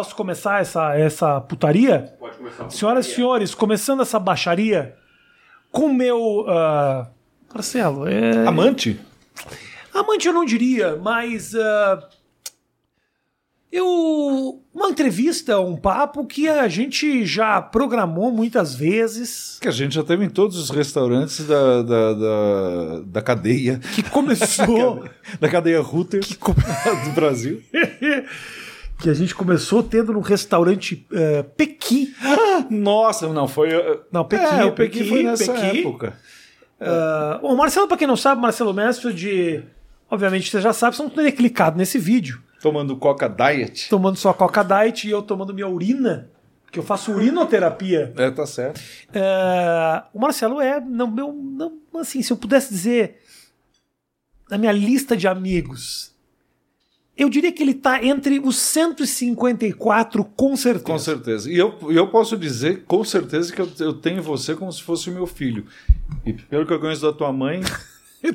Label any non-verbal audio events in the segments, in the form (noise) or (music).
Posso começar essa, essa putaria? Pode começar. Senhoras e senhores, começando essa baixaria com o meu. ah, Marcelo, é. Amante? Amante eu não diria, mas. ah, eu. Uma entrevista, um papo que a gente já programou muitas vezes. Que a gente já teve em todos os restaurantes da, da, da, da cadeia. Que começou. (laughs) Da cadeia Ruter que, co- (laughs) do Brasil. (laughs) que a gente começou tendo no restaurante uh, Pequi. (gasps) Nossa, não, foi. Não, Pequi, é, o Pequi, Pequi, foi nessa Pequi. época. Uh, o Marcelo, pra quem não sabe, Marcelo Mestre de. Obviamente você já sabe, você não teria clicado nesse vídeo. Tomando Coca Diet. Tomando sua Coca Diet e eu tomando minha urina, que eu faço urinoterapia. É, tá certo. Uh, o Marcelo é, não, meu, não, assim, se eu pudesse dizer, na minha lista de amigos, eu diria que ele tá entre os 154, com certeza. Com certeza. E eu, eu posso dizer com certeza que eu, eu tenho você como se fosse o meu filho. E pelo que eu conheço da tua mãe, (laughs)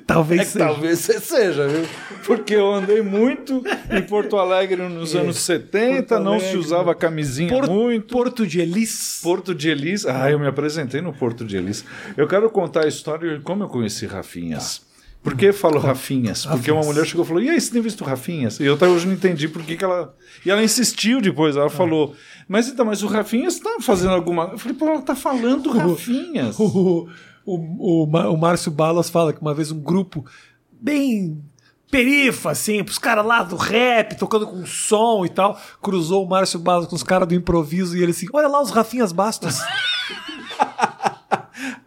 Talvez é seja. talvez você seja, viu? Porque eu andei muito em Porto Alegre nos É. anos 70, Porto não se usava camisinha muito. Porto de Elis. Porto de Elis. Ah, eu me apresentei no Porto de Elis. Eu quero contar a história de como eu conheci Rafinhas. Por que falo Rafinhas? Porque uma mulher chegou e falou: E aí, você tem visto Rafinhas? E eu até hoje não entendi por que, que ela. E ela insistiu depois. Ela falou: Mas então, mas o Rafinhas tá fazendo alguma. Eu falei: Pô, ela tá falando Rafinhas. O, o, o, o Márcio Balas fala que uma vez um grupo bem perifa, assim, os caras lá do rap, tocando com som e tal, cruzou o Márcio Balas com os caras do improviso e ele assim, olha lá os Rafinhas Bastos. (laughs)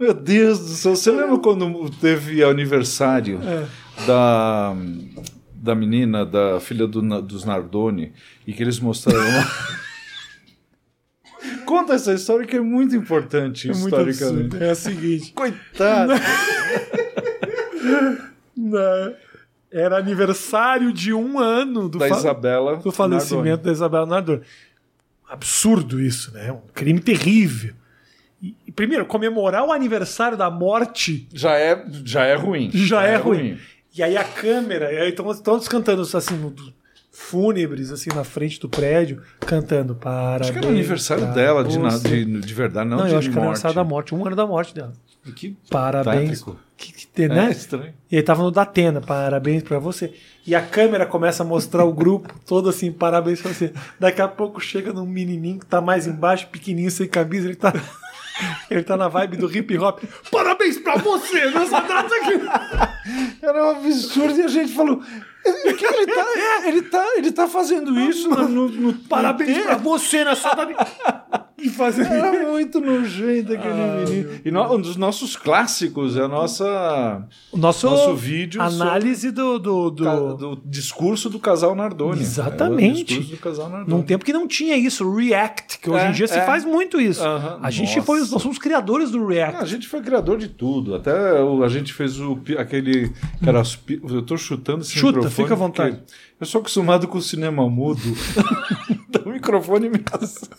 Meu Deus do céu, você lembra quando teve aniversário É. da, da menina, da filha do, dos Nardoni, e que eles mostraram lá? (laughs) Conta essa história que é muito importante É muito historicamente. absurdo. É a seguinte, Coitado! (laughs) né, era aniversário de um ano do, da Isabela. do falecimento da Isabela Nardoni. Absurdo isso, né? Um crime terrível. Primeiro, comemorar o aniversário da morte. Já é, já é ruim. já é ruim. E aí a câmera, e aí estão todos cantando assim, fúnebres, assim, na frente do prédio, cantando parabéns. Acho que era o aniversário dela, de, na- você." de, de verdade, não, Não, de eu acho que era o aniversário da morte, um ano da morte dela. Que Parabéns. Que, que tem, né? É estranho. E aí tava no Datena, parabéns pra você. E a câmera começa a mostrar o grupo (laughs) todo assim, parabéns pra você. Daqui a pouco chega num menininho que tá mais embaixo, pequenininho, sem camisa, ele tá. Ele tá na vibe do hip hop. Parabéns pra você! Nessa data aqui. Era um absurdo e a gente falou. "O que ele tá, ele tá, ele tá fazendo isso no, no, no Parabéns no pra você nessa data. (laughs) E fazendo. Era muito nojento aquele Ah, menino. E no- um dos nossos clássicos é a nossa O nosso, Nosso vídeo análise do, do, do- ca- do discurso do casal Nardoni. Exatamente. É discurso do casal Nardoni. Num tempo que não tinha isso, React, que hoje É, em dia se é. faz muito isso. Aham, A gente nossa. foi nós somos criadores do React. A gente foi criador de tudo. Até a gente fez o aquele. Que era eu tô chutando esse Chuta, microfone. fica à vontade. porque Eu sou acostumado com o cinema mudo. (laughs) então o microfone me assusta,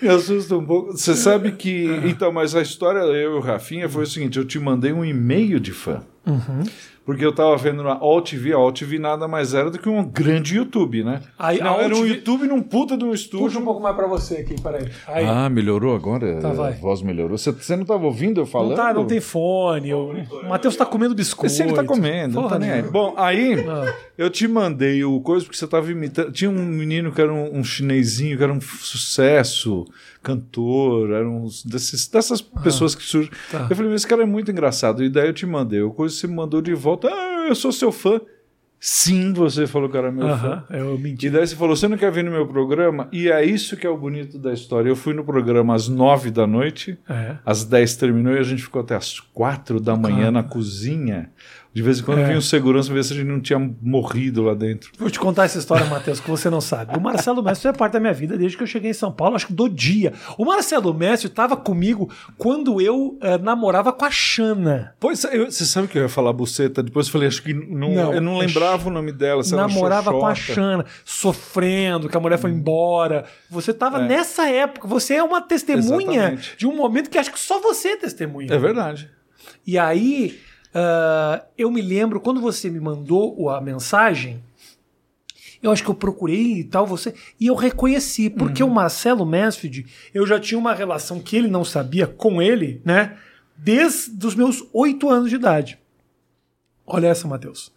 me assusta um pouco. Você sabe que. Então, mas a história, eu e o Rafinha, foi o seguinte: eu te mandei um e-mail de fã. Uhum. Porque eu tava vendo na AllTV, a AllTV nada mais era do que um grande YouTube, né? Aí, Não, era um YouTube num puta de um Puxa estúdio. um pouco mais pra você aqui, peraí. Aí. Ah, melhorou agora? Tá, vai. A voz melhorou. Você, você não tava ouvindo eu falando? não, tá, não tem fone. eu- O Matheus tá comendo biscoito. Esse ele tá comendo, não Porra tá nem aí. nenhuma. Bom, aí Ah. eu te mandei o coisa porque você tava imitando. Tinha um menino que era um, um chinesinho, que era um sucesso, cantor, era um desses, dessas pessoas que surgem. tá. Eu falei, mas esse cara é muito engraçado. E daí eu te mandei o coisa, você me mandou de volta. Ah, eu sou seu fã. Sim, você falou que era meu fã. Aham, eu menti. E daí você falou, você não quer vir no meu programa? E é isso que é o bonito da história. Eu fui no programa às nove da noite, É. às 10 terminou e a gente ficou até às quatro da manhã na cozinha. De vez em quando É. vinha um segurança ver se a gente não tinha morrido lá dentro. Vou te contar essa história, Matheus, que você não sabe. O Marcelo Mestre é parte da minha vida desde que eu cheguei em São Paulo, acho que do dia. O Marcelo Mestre estava comigo quando eu eh, namorava com a Xana. Pois, eu- você sabe que eu ia falar buceta, depois eu falei, acho que não, Não, eu não lembrava o nome dela. se namorava com a. Xana, sofrendo, que a mulher foi embora. Você estava É. nessa época. Você é uma testemunha Exatamente. de um momento que acho que só você é testemunha. É verdade. E aí, ah, eu me lembro, quando você me mandou a mensagem, eu acho que eu procurei e tal, você. E eu reconheci, porque o Marcelo Mansfield, eu já tinha uma relação que ele não sabia com ele, né? Desde os meus oito anos de idade. Olha essa, Matheus.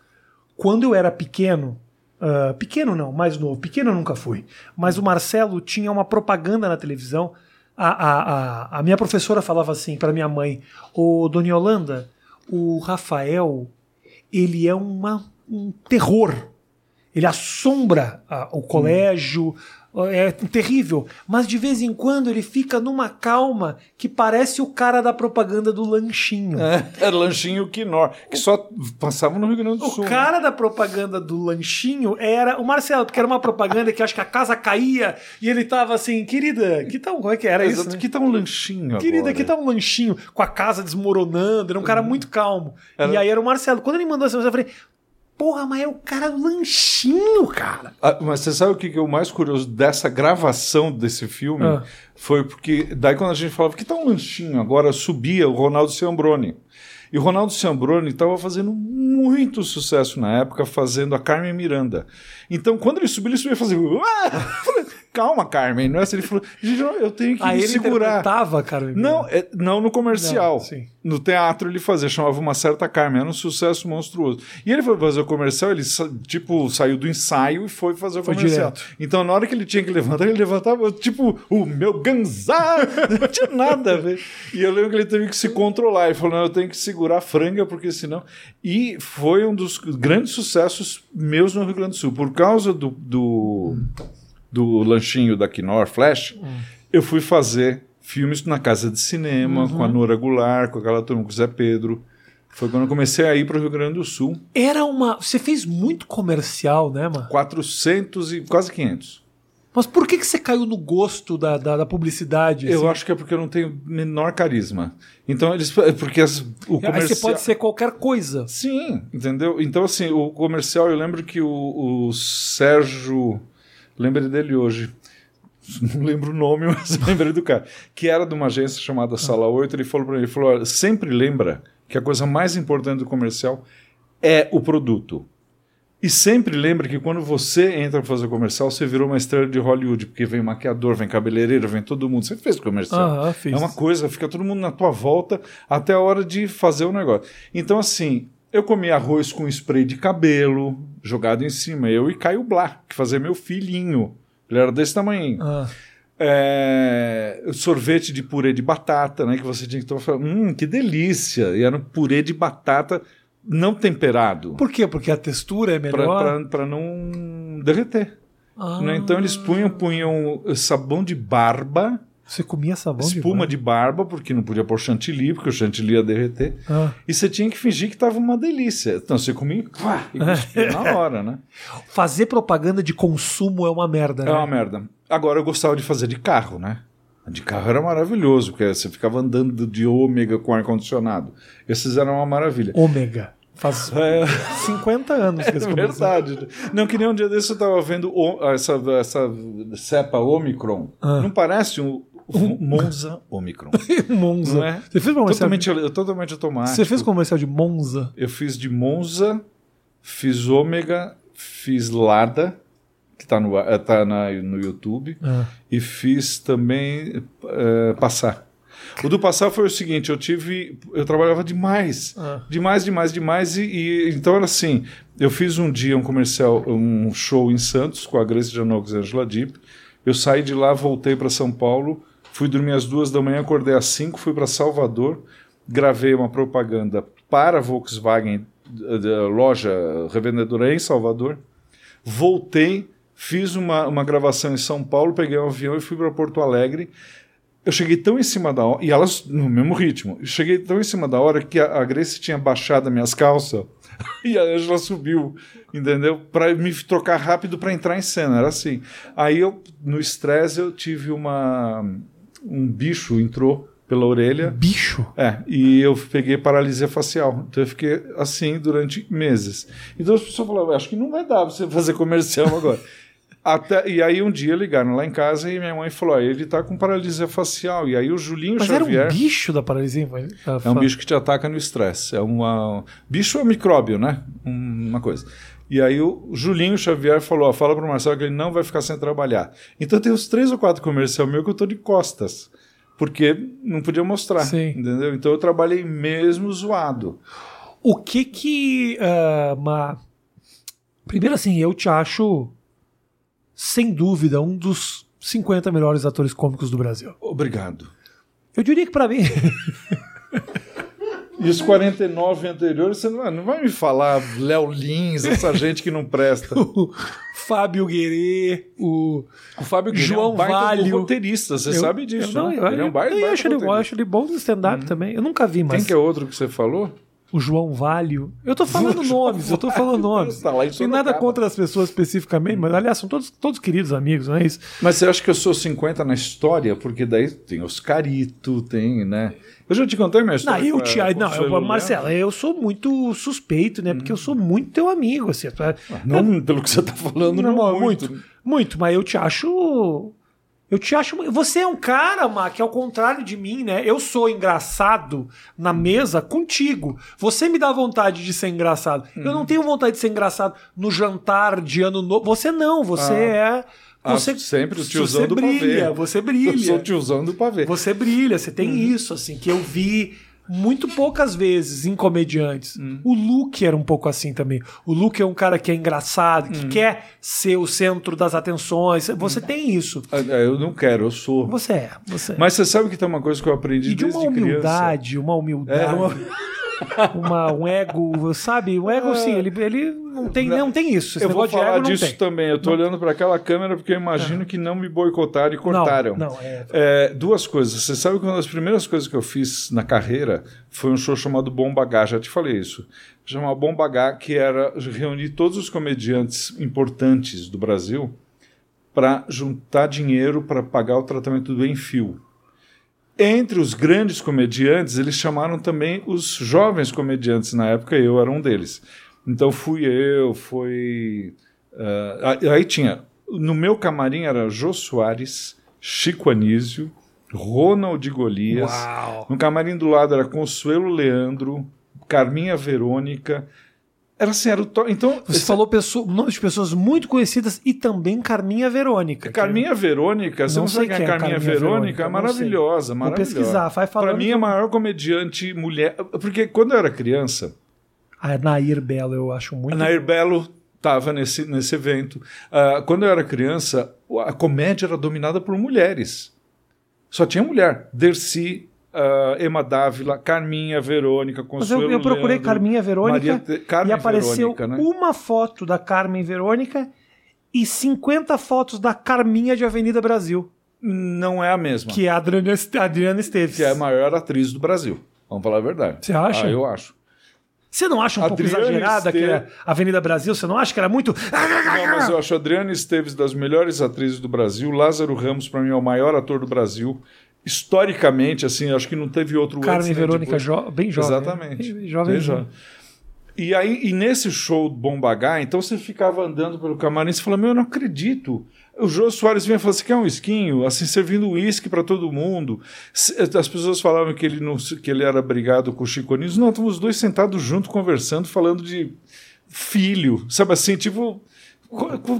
Quando eu era pequeno, ah, pequeno não, mais novo, pequeno eu nunca fui, mas o Marcelo tinha uma propaganda na televisão. A, a, a, a minha professora falava assim para minha mãe: Ô Dona Yolanda, o Rafael, ele é uma, um terror. Ele assombra ah, o colégio, é terrível. Mas de vez em quando ele fica numa calma que parece o cara da propaganda do lanchinho. É, era lanchinho Quinor, que só passava no Rio Grande do O Sul. né? cara da propaganda do lanchinho era o Marcelo, porque era uma propaganda que acho que a casa caía e ele tava assim, querida, que tal, como é que era isso? Exato, né? que tá um lanchinho Querida, agora. que tá um lanchinho com a casa desmoronando, era um cara muito calmo. Era- E aí era o Marcelo. Quando ele mandou essa mensagem, eu falei, porra, mas é o cara do lanchinho, cara. Ah, mas você sabe o que que é o mais curioso dessa gravação desse filme? Ah. Foi porque daí quando a gente falava que tá um lanchinho, agora subia o Ronaldo Ciambroni. E o Ronaldo Ciambroni estava fazendo muito sucesso na época, fazendo a Carmen Miranda. Então, quando ele subiu, ele subia e (laughs) fazia. "Ah!" Calma, Carmen. Não é assim. Ele falou: eu tenho que Aí me ele segurar. interpretava, cara. Não, é- não no comercial. Não. No teatro ele fazia, chamava uma certa Carmen, era um sucesso monstruoso. E ele foi fazer o comercial, ele tipo saiu do ensaio e foi fazer o Foi comercial. direto. Então na hora que ele tinha que levantar, ele levantava tipo o meu ganzá, não tinha nada a ver. E eu lembro que ele teve que se controlar, ele falou, não, eu tenho que segurar a franga porque senão... E foi um dos grandes sucessos meus no Rio Grande do Sul. Por causa do, do, do lanchinho da Knorr Flash, eu fui fazer filmes na casa de cinema, com a Nora Goulart, com aquela turma com o Zé Pedro. Foi quando eu comecei a ir para o Rio Grande do Sul. Era uma. Você fez muito comercial, né, mano? 400 e quase 500. Mas por que, que você caiu no gosto da, da, da publicidade? Eu assim? acho que é porque eu não tenho menor carisma. Então eles. é Porque as- o Aí comercial. você pode ser qualquer coisa. Sim, entendeu? Então, assim, o comercial, eu lembro que o, o Sérgio. Lembrei dele hoje. (laughs) Não lembro o nome, mas (laughs) lembrei do cara. Que era de uma agência chamada Sala 8. Ele falou para mim: ele falou, "Olha, sempre lembra que a coisa mais importante do comercial é o produto. E sempre lembra que quando você entra para fazer comercial, você virou uma estrela de Hollywood, porque vem maquiador, vem cabeleireiro, vem todo mundo. Você fez comercial. Fiz. É uma coisa, fica todo mundo na tua volta até a hora de fazer o negócio. Então, assim, eu comia arroz com spray de cabelo jogado em cima, eu e Caio Blá, que fazia meu filhinho. Ele era desse tamanho. Ah, É, sorvete de purê de batata, né? Que você tinha que tomar. Hum, que delícia! E era um purê de batata não temperado. por quê? Porque a textura é melhor. Para não derreter. Ah, né? Então eles punham, punham sabão de barba, Você comia sabão espuma de, de barba, porque não podia pôr chantilly, porque o chantilly ia derreter. Ah. E você tinha que fingir que estava uma delícia. Então você comia pá, e cuspia na (laughs) hora, né? Fazer propaganda de consumo é uma merda, É né? uma merda. Agora eu gostava de fazer de carro, né? De carro era maravilhoso, porque você ficava andando de ômega com ar-condicionado. Esses eram uma maravilha. Ômega. Faz (laughs) É, 50 anos que é verdade. Não, que nem um dia desse eu estava vendo essa, essa cepa Omicron. Ah. Não parece um Monza Omicron. (laughs) Monza. Não é? Você fez comercial? totalmente, totalmente automático. Você fez comercial de Monza? Eu fiz de Monza, fiz Ômega, fiz Lada, que está no, eh, tá na, no YouTube, Ah. e fiz também eh, Passar. O do Passar foi o seguinte, eu tive, eu trabalhava demais, Ah. demais, demais, demais, e, e- então era assim, eu fiz um dia um comercial, um show em Santos com a Grace Janox e Angela Deep, eu saí de lá, voltei para São Paulo, fui dormir às duas da manhã, acordei às cinco, fui para Salvador, gravei uma propaganda para a Volkswagen, da- da loja revendedora em Salvador, voltei, fiz uma, uma gravação em São Paulo, peguei um avião e fui para Porto Alegre. Eu cheguei tão em cima da hora, e elas no mesmo ritmo, cheguei tão em cima da hora que a, a Grace tinha baixado as minhas calças (laughs) e a Angela subiu, entendeu? Para me trocar rápido para entrar em cena, era assim. Aí eu, no estresse, eu tive uma. Um bicho entrou pela orelha. Bicho? É, e eu peguei paralisia facial. Então eu fiquei assim durante meses. Então as pessoas falavam, acho que não vai dar pra você fazer comercial agora. (laughs) Até, e aí um dia ligaram lá em casa e minha mãe falou: ó, ele tá com paralisia facial. E aí o Julinho Mas era Xavier. um bicho da paralisia infantil? É um bicho que te ataca no estresse. É uma. Bicho é micróbio, né? Um- Uma coisa. E aí o Julinho Xavier falou: ó, fala pro Marcelo que ele não vai ficar sem trabalhar. Então tem uns três ou quatro comercial meu que eu tô de costas. Porque não podia mostrar. Sim. Entendeu? Então eu trabalhei mesmo zoado. O que que. ah, ma- Primeiro, assim, eu te acho, sem dúvida, um dos 50 melhores atores cômicos do Brasil. Obrigado. Eu diria que pra mim. (laughs) E os 49 anteriores, você não, não vai me falar Léo Lins, essa (laughs) gente que não presta. o Fábio Guerê, o. O Fábio Guilherme é João um baita roteirista, você eu- sabe disso, eu, não, né? eu, ele é um baita, eu, baita acho ele, eu. Uhum. acho ele bom no stand-up também. Eu nunca vi, mas. Quem que é outro que você falou? O João Valho. Eu tô falando (laughs) nomes, eu tô falando nomes. Tá em Tem nada contra as pessoas especificamente, mas aliás, são todos, todos queridos amigos, não é isso? Mas você acha que eu sou 50 na história? Porque daí tem Oscarito, tem, né? Eu já te contei minha Não, história. eu com a- te, o não, eu, Marcelo, eu sou muito suspeito, né? Porque eu sou muito teu amigo, assim. Não, pelo que você tá falando, não, Não, muito. muito, muito, mas eu te acho. Eu te acho. Você é um cara, Má, que ao contrário de mim, né? Eu sou engraçado na mesa contigo. Você me dá vontade de ser engraçado. Eu Uhum. não tenho vontade de ser engraçado no jantar de ano novo. Você não, você é. Ah, Você, sempre o tiozão você (laughs) do brilha, pavê. você Eu brilha. sou o tiozão do pavê. Você brilha, você tem Uhum. isso, assim, que eu vi muito poucas vezes em comediantes. Uhum. O Luke era um pouco assim também. O Luke é um cara que é engraçado, que Uhum. quer ser o centro das atenções. Você tem isso. Ah, Eu não quero, eu sou. Você é, você é. Mas você sabe que tem uma coisa que eu aprendi E de desde uma criança. humildade, uma humildade. É, uma- (laughs) uma- um ego, sabe? O ego, sim, ele, ele não, tem, não, tem isso. Eu vou falar ego não disso tem. também. Eu tô olhando para aquela câmera porque eu imagino que não me boicotaram e cortaram. Não, não, é- É, duas coisas. Você sabe que uma das primeiras coisas que eu fiz na carreira foi um show chamado Bomba H. Já te falei isso. Chamava Bomba H, que era reunir todos os comediantes importantes do Brasil para juntar dinheiro para pagar o tratamento do Enfio. Entre os grandes comediantes, eles chamaram também os jovens comediantes. Na época, eu era um deles. Então, fui eu, foi. ah, aí tinha. No meu camarim era Jô Soares, Chico Anísio, Ronald Golias. Uau! No camarim do lado era Consuelo Leandro, Carminha Verônica. Era assim, era o. Então, Você falou pessoa, nome de pessoas muito conhecidas e também Carminha Verônica. que- Carminha Verônica, você Não sabe quem é é Carminha, Carminha Verônica? Verônica, É sei. maravilhosa, Vou maravilhosa. pesquisar, vai falando Pra mim, que é a maior comediante mulher. Porque quando eu era criança, A Nair Belo eu acho muito. a Nair Belo estava nesse, nesse evento. Ah, quando eu era criança, a comédia era dominada por mulheres. Só tinha mulher. Dercy, ah, Emma Dávila, Carminha Verônica, Mas Consuelo eu, eu procurei Leandro, Carminha Verônica Te- e apareceu Verônica, né? uma foto da Carmen Verônica e 50 fotos da Carminha de Avenida Brasil, Não é a mesma. que é a Adriana, a Adriana Esteves. que é a maior atriz do Brasil. Vamos falar a verdade. Você acha? Ah, eu acho. Você não acha um pouco Adriana exagerada que Esteves- é Avenida Brasil? Você não acha que era muito. Não, mas eu acho a Adriana Esteves das melhores atrizes do Brasil. Lázaro Ramos, para mim, é o maior ator do Brasil. Historicamente, assim, acho que não teve outro antes, Carmen né, Verônica depois. jo- bem jovem. Exatamente. Bem Jovem. Bem jovem. E aí, e nesse show do Bomba H, então você ficava andando pelo camarim e falava, meu, eu não acredito. O Jô Soares vinha falou, você quer um esquinho? Assim, servindo uísque para todo mundo. As pessoas falavam que ele, não, que ele era brigado com o Chico Anísio. Não, estamos os dois sentados juntos, conversando, falando de filho. Sabe assim, tipo...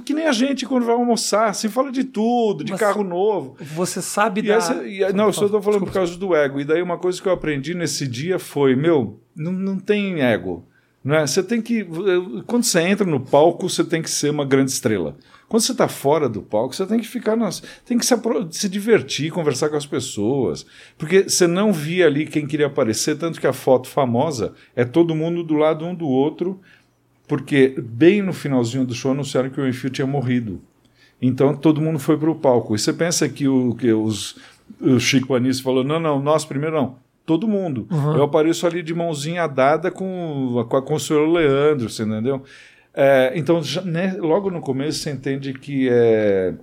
Que nem a gente quando vai almoçar, assim, fala de tudo, de Mas- carro novo. Você sabe da. essa- e- não, eu só estou falando por causa do ego. E daí uma coisa que eu aprendi nesse dia foi, meu, não, não tem ego. Não é? Você tem que. Quando você entra no palco, você tem que ser uma grande estrela. Quando você está fora do palco, você tem que ficar nas. Tem que se, se divertir, conversar com as pessoas. Porque você não via ali quem queria aparecer, tanto que a foto famosa é todo mundo do lado um do outro, porque bem no finalzinho do show anunciaram que o Enfio tinha morrido. Então todo mundo foi para o palco. E você pensa que o, que os, o Chico Anísio falou: não, não, nós primeiro não. Todo mundo. Eu apareço ali de mãozinha dada com, com a Consuelo Leandro, você entendeu? É, então, já, né, logo no começo, você entende que é,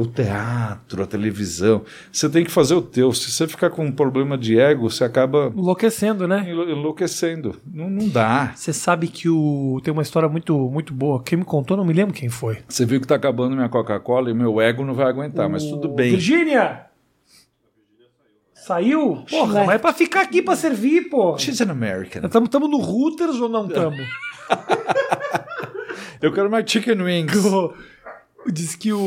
o teatro, a televisão. Você tem que fazer o teu. Se você ficar com um problema de ego, você acaba Enlouquecendo, né? enlou- enlouquecendo. Não, não dá. Você sabe que o... tem uma história muito, muito boa. Quem me contou, não me lembro quem foi. Você viu que tá acabando minha Coca-Cola e meu ego não vai aguentar, mas tudo O- bem. Virgínia! Saiu? Porra, mas é pra ficar aqui pra servir, pô. She's an American. Estamos no Routers ou não (laughs) estamos? Eu quero mais chicken wings. Diz que o,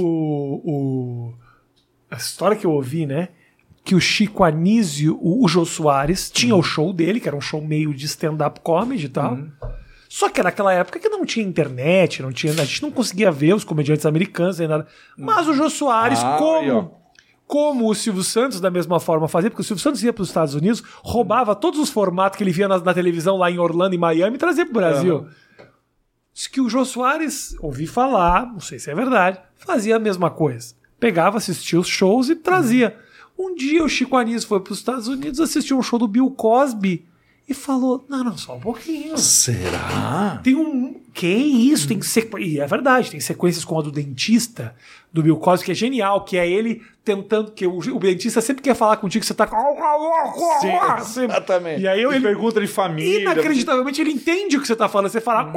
o. A história que eu ouvi, né? Que o Chico Anísio, o, o Jô Soares, tinha o show dele, que era um show meio de stand-up comedy e tal. Só que era aquela época que não tinha internet, não tinha, a gente não conseguia ver os comediantes americanos nem nada. Mas o Jô Soares, Ah, como. aí, como o Silvio Santos, da mesma forma, fazia, porque o Silvio Santos ia para os Estados Unidos, roubava todos os formatos que ele via na, na televisão lá em Orlando e Miami e trazia para o Brasil. Diz que o Jô Soares, ouvi falar, não sei se é verdade, fazia a mesma coisa. Pegava, assistia os shows e trazia. Um dia o Chico Anísio foi para os Estados Unidos, assistiu um show do Bill Cosby e falou: Não, não, só um pouquinho. Será? Tem um. Que isso? Tem sequ... E é verdade, tem sequências com a do dentista, do Bill Cosby, que é genial, que é ele tentando. que o, o dentista sempre quer falar contigo, você tá. Sim, exatamente. E aí eu- E ele. pergunta de família. Inacreditavelmente ele entende o que você tá falando. Você fala.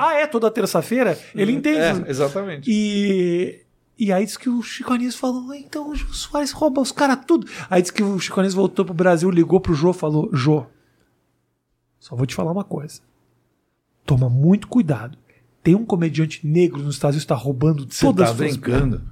Ah, é, toda terça-feira? Ele entende. É, exatamente. E, e aí diz que o Chico Anísio falou, "Ah, então o Jô Soares rouba os caras tudo. Aí diz que o Chico Anísio voltou pro Brasil, ligou pro Jô, falou, Jô, só vou te falar uma coisa. Toma muito cuidado. Tem um comediante negro nos Estados Unidos que tá roubando Você todas tá as suas brincando.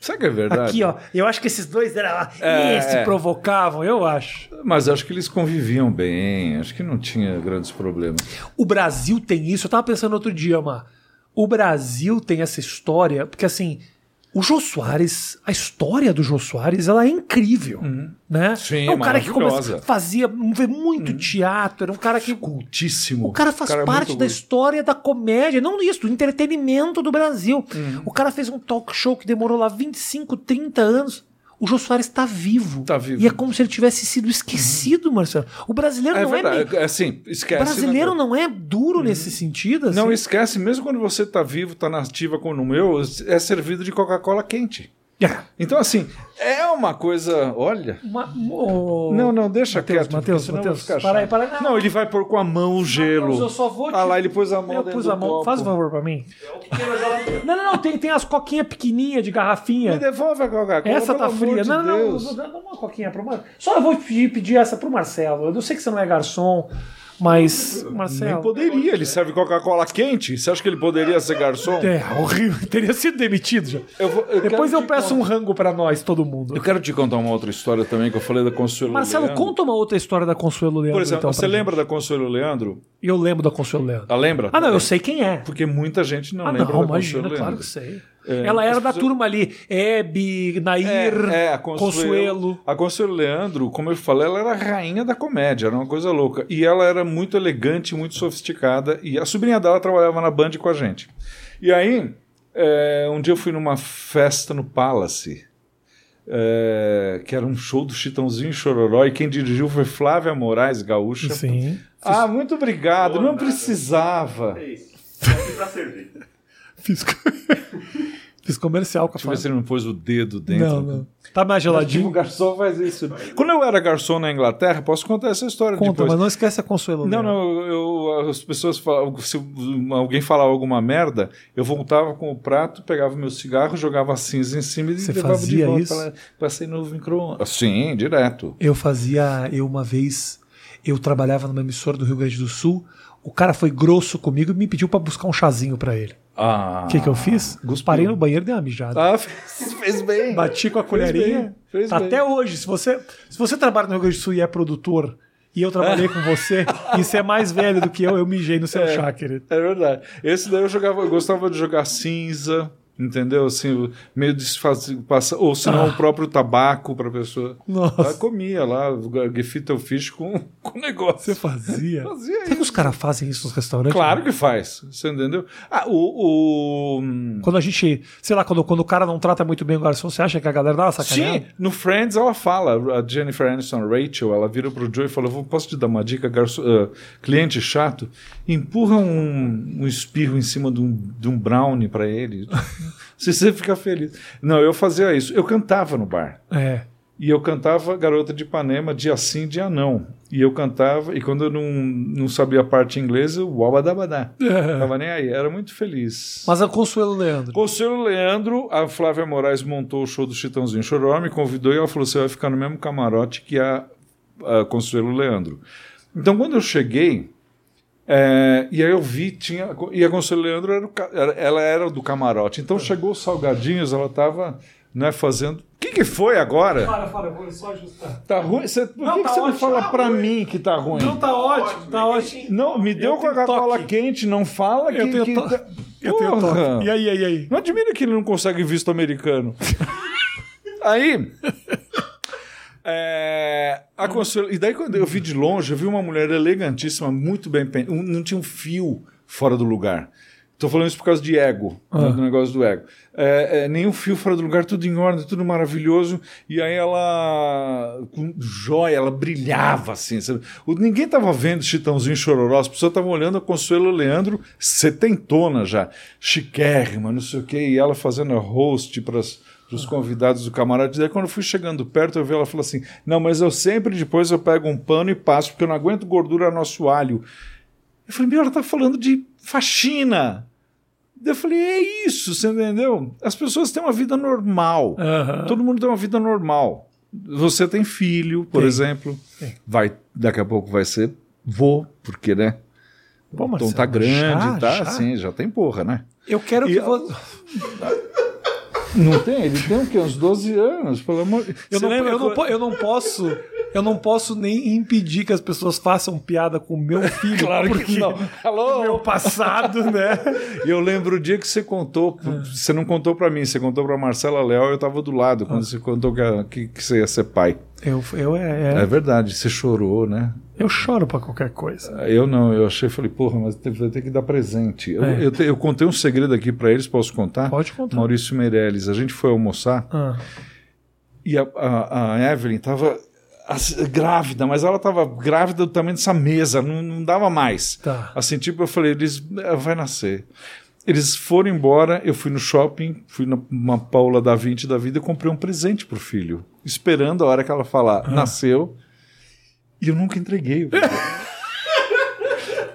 Será que é verdade? Aqui, ó. Eu acho que esses dois era, É, se é. provocavam, eu acho. Mas acho que eles conviviam bem. Acho que não tinha grandes problemas. O Brasil tem isso. Eu tava pensando outro dia, Mar. O Brasil tem essa história, porque assim, o Jô Soares, a história do Jô Soares, ela é incrível, né? Uhum. Sim, é um cara que. Uhum. começa, fazia vê muito teatro, era um cara que Cultíssimo. o cara faz é parte muito da história da comédia, não isso, do entretenimento do Brasil. Uhum. O cara fez um talk show que demorou lá 25, 30 anos. O Jô Soares está vivo. Tá vivo. E é como se ele tivesse sido esquecido, Marcelo. O brasileiro É não é. verdade. É assim, O esquece. brasileiro né? não é duro nesse sentido, assim. Não esquece, mesmo quando você tá vivo, tá na ativa como o meu, é servido de Coca-Cola quente. É. Então, assim, é uma coisa. Olha. Uma- o- Não, não, deixa Mateus, quieto. Mateus, Mateus, vai ficar para aí, para aí. Não, ele vai pôr com a mão o gelo. Mateus, eu só vou te- Ah lá, ele pôs a mão Eu pus a mão. copo. Faz um favor pra mim. Não, não, não. Tem, tem as coquinhas pequenininhas de garrafinha. Me devolve a Coca-Cola. Essa tá fria. de não, não, não. Dá dá uma coquinha pro Marcelo. Só eu vou pedir, pedir essa pro Marcelo. Eu sei que você não é garçom, mas. Marcelo. Nem poderia, ele serve Coca-Cola quente. Você acha que ele poderia ser garçom? É, (laughs) horrível. Teria sido demitido já. Eu vou- eu Depois eu peço um contar- rango pra nós, todo mundo. Eu quero te contar uma outra história também que eu falei da Consuelo Marcelo, Leandro. conta uma outra história da Consuelo Leandro. Por exemplo, então, você lembra da Consuelo Leandro? gente. Eu lembro da Consuelo Leandro. Ah, lembra? Ah, não, eu sei quem é. Porque muita gente não Ah, lembra não, da imagina, Consuelo claro Leandro. que sei. É, Ela era da pessoas- turma ali. Hebe, Nair, É, é, a Consuelo, Consuelo. A Consuelo Leandro, como eu falei, ela era a rainha da comédia, era uma coisa louca. E ela era muito elegante, muito sofisticada. E a sobrinha dela trabalhava na Band com a gente. E aí, é, um dia eu fui numa festa no Palace, é, que era um show do Chitãozinho e Chororó, e quem dirigiu foi Flávia Moraes, gaúcha. Sim. Ah, muito obrigado, não nada. precisava. É isso. Só aqui pra servir. Fiz, (laughs) Fiz comercial com a Deixa eu ver se ele não pôs o dedo dentro. Não, não. Tá mais O geladinho? garçom faz isso. Quando eu era garçom na Inglaterra, posso contar essa história Conta, depois. mas não esquece a Consuelo Não, Leandro. não, eu, as pessoas falavam, se alguém falava alguma merda, eu voltava com o prato, pegava meu cigarro, jogava a cinza em cima e Você levava de fazia volta isso? para passei no micro Sim, direto. Eu fazia, eu uma vez, eu trabalhava numa emissora do Rio Grande do Sul, o cara foi grosso comigo e me pediu pra buscar um chazinho pra ele. Ah, O que que eu fiz? cuspiu. Parei no banheiro e dei uma mijada. Ah, fez, fez bem. Bati com a Fez colherinha. bem, fez Tá bem. Até hoje, se você, se você trabalha no Rio Grande do Sul e é produtor, e eu trabalhei com você, (laughs) e você é mais velho do que eu, eu mijei no seu chá, querido. É verdade. Esse daí eu jogava, eu gostava de jogar cinza, entendeu? Assim, meio passa, ou senão o próprio tabaco para pessoa. Ah. Nossa. Ela comia lá, gefilte fish com (laughs) com negócio. Você fazia? (laughs) Fazia Será que os caras fazem isso nos restaurantes? Claro que faz, você entendeu? Ah, o, o- Quando a gente, sei lá, quando, quando o cara não trata muito bem o garçom, você acha que a galera dá uma sacaneada? Sim, no Friends ela fala, a Jennifer Aniston, Rachel, ela vira pro Joe e fala: "Vou- posso te dar uma dica, garçom, ah, cliente chato, empurra um, um espirro em cima de um, de um brownie para ele. (laughs) Se você fica feliz. Não, eu fazia isso. Eu cantava no bar. É. E eu cantava Garota de Ipanema, dia sim, dia não. E eu cantava, e quando eu não, não sabia a parte inglesa, eu uabadabadá. (laughs) Tava nem aí, era muito feliz. Mas a Consuelo Leandro. Conselho Leandro, a Flávia Moraes montou o show do Chitãozinho Choró, me convidou e ela falou: você vai ficar no mesmo camarote que a, a Consuelo Leandro. Então, quando eu cheguei, é, e aí eu vi, tinha. E a Consuelo Leandro era, o ela era do camarote. Então chegou os salgadinhos, ela estava né, fazendo. O que, que foi agora? Para, para, vou só ajustar. Tá ruim? Você, por Não, que, tá que você não fala Tá pra ruim. mim que tá ruim? Não, tá ótimo, tá ótimo. Não, me deu Eu tenho Coca-Cola quente, não fala que. Eu tenho que to- tá- Eu tenho toque. E aí, e aí, e aí? Não admira que ele não consegue visto americano. (laughs) Aí. É, a Consuelo- e daí, quando eu vi de longe, eu vi uma mulher elegantíssima, muito bem pen- um- Não tinha um fio fora do lugar. Tô falando isso por causa de ego, né, do negócio do ego. É, é, nenhum fio fora do lugar, tudo em ordem, tudo maravilhoso. E aí ela, com joia, ela brilhava assim. sabe? O- ninguém tava vendo Chitãozinho Chororó, as pessoas estavam olhando a Consuelo Leandro, setentona já, chiquérrima, não sei o quê, e ela fazendo a host para os convidados do camarote. Daí, quando eu fui chegando perto, eu vi ela falou assim: Não, mas eu sempre depois eu pego um pano e passo, porque eu não aguento gordura no assoalho. Eu falei: Meu, ela tá falando de faxina. Eu falei, é isso, você entendeu? As pessoas têm uma vida normal. Todo mundo tem uma vida normal. Você tem filho, por Tem. exemplo. Tem. Vai, daqui a pouco vai ser vô, porque, né? Pô, então Marcelo, tá grande, já, tá? já? Assim, já tem porra, né? Eu quero E que você. (laughs) Não tem? Ele tem o quê? Uns 12 anos, pelo amor Eu Você não, eu, não, eu não posso. Eu não posso nem impedir que as pessoas façam piada com o meu (laughs) filho. Claro que porque não. Alô? Meu passado, né? E eu lembro o dia que você contou, você não contou pra mim, você contou pra Marcela Léo, eu tava do lado, quando você contou que, que, que você ia ser pai. Eu, eu, é, É é- verdade, você chorou, né? eu choro pra qualquer coisa. Eu não, eu achei, falei, porra, mas vai ter que dar presente. Eu, É. eu, te- eu contei um segredo aqui pra eles, posso contar? Pode contar. Maurício Meirelles, a gente foi almoçar Ah, e a, a, a Evelyn tava assim, grávida, mas ela tava grávida do tamanho dessa mesa, não, não dava mais. tá. Assim, tipo, eu falei, eles eh, vai nascer. Eles foram embora, eu fui no shopping, fui numa Paula da 20 da vida e comprei um presente pro filho, esperando a hora que ela falar, nasceu, e eu nunca entreguei. (laughs)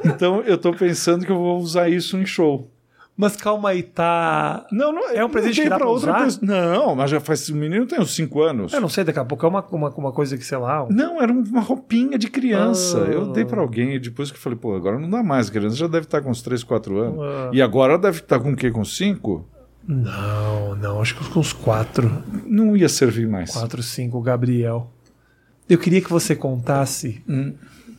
Então eu tô pensando que eu vou usar isso em show. Mas calma aí, tá. Não, não É um presente que dá pra outra usar? pessoa. Não, mas já faz. O menino tem uns 5 anos. Eu não sei, daqui a pouco é uma, uma, uma coisa que, sei lá. um- Não, era uma roupinha de criança. Ah. Eu dei pra alguém e depois que eu falei, pô, agora não dá mais. Criança já deve estar com uns 3, 4 anos. Ah. E agora deve estar com o quê? Com 5? Não, não, acho que com uns quatro. Não ia servir mais. Quatro, cinco, Gabriel. Eu queria que você contasse Hum.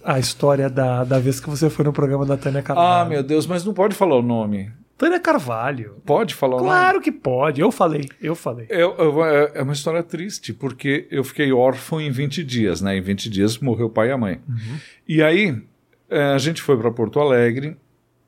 a história da, da vez que você foi no programa da Tânia Carvalho. Ah, meu Deus, mas não pode falar o nome. Tânia Carvalho. Pode falar o nome? Claro que pode. Eu falei, eu falei. É é uma história triste, porque eu fiquei órfão em 20 dias, né? Em 20 dias morreu o pai e a mãe. E aí, é, a gente foi para Porto Alegre,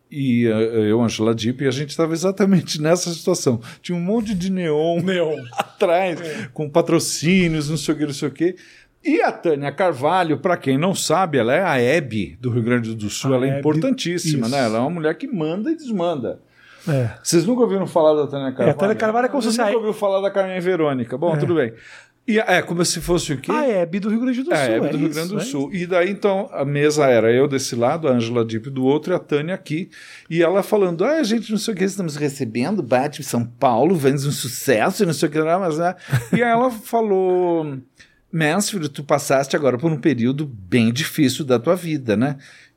e é, eu, Angela Dipp, e a gente estava exatamente (laughs) nessa situação. Tinha um monte de neon (laughs) Neon. atrás, com patrocínios, não sei o que, não sei o que. E a Tânia Carvalho, para quem não sabe, ela é a Hebe do Rio Grande do Sul, A ela é Hebe, importantíssima, isso. né? Ela é uma mulher que manda e desmanda. É. Vocês nunca ouviram falar da Tânia Carvalho? a Tânia Carvalho é como se Vocês a- nunca ouviu falar da Carmen Verônica. Bom, É. tudo bem. E, é, como se fosse o quê? A Hebe do Rio Grande do É, Sul. Hebe é do Rio Grande do é Sul. E daí, então, a mesa era eu desse lado, a Angela Dipp do outro e a Tânia aqui. E ela falando, ah, a gente não sei o que, estamos recebendo, bate São Paulo, vende um sucesso, e não sei o que lá, mas... Né? E aí ela falou, Mansfield, tu passaste agora por um período bem difícil da tua vida, né?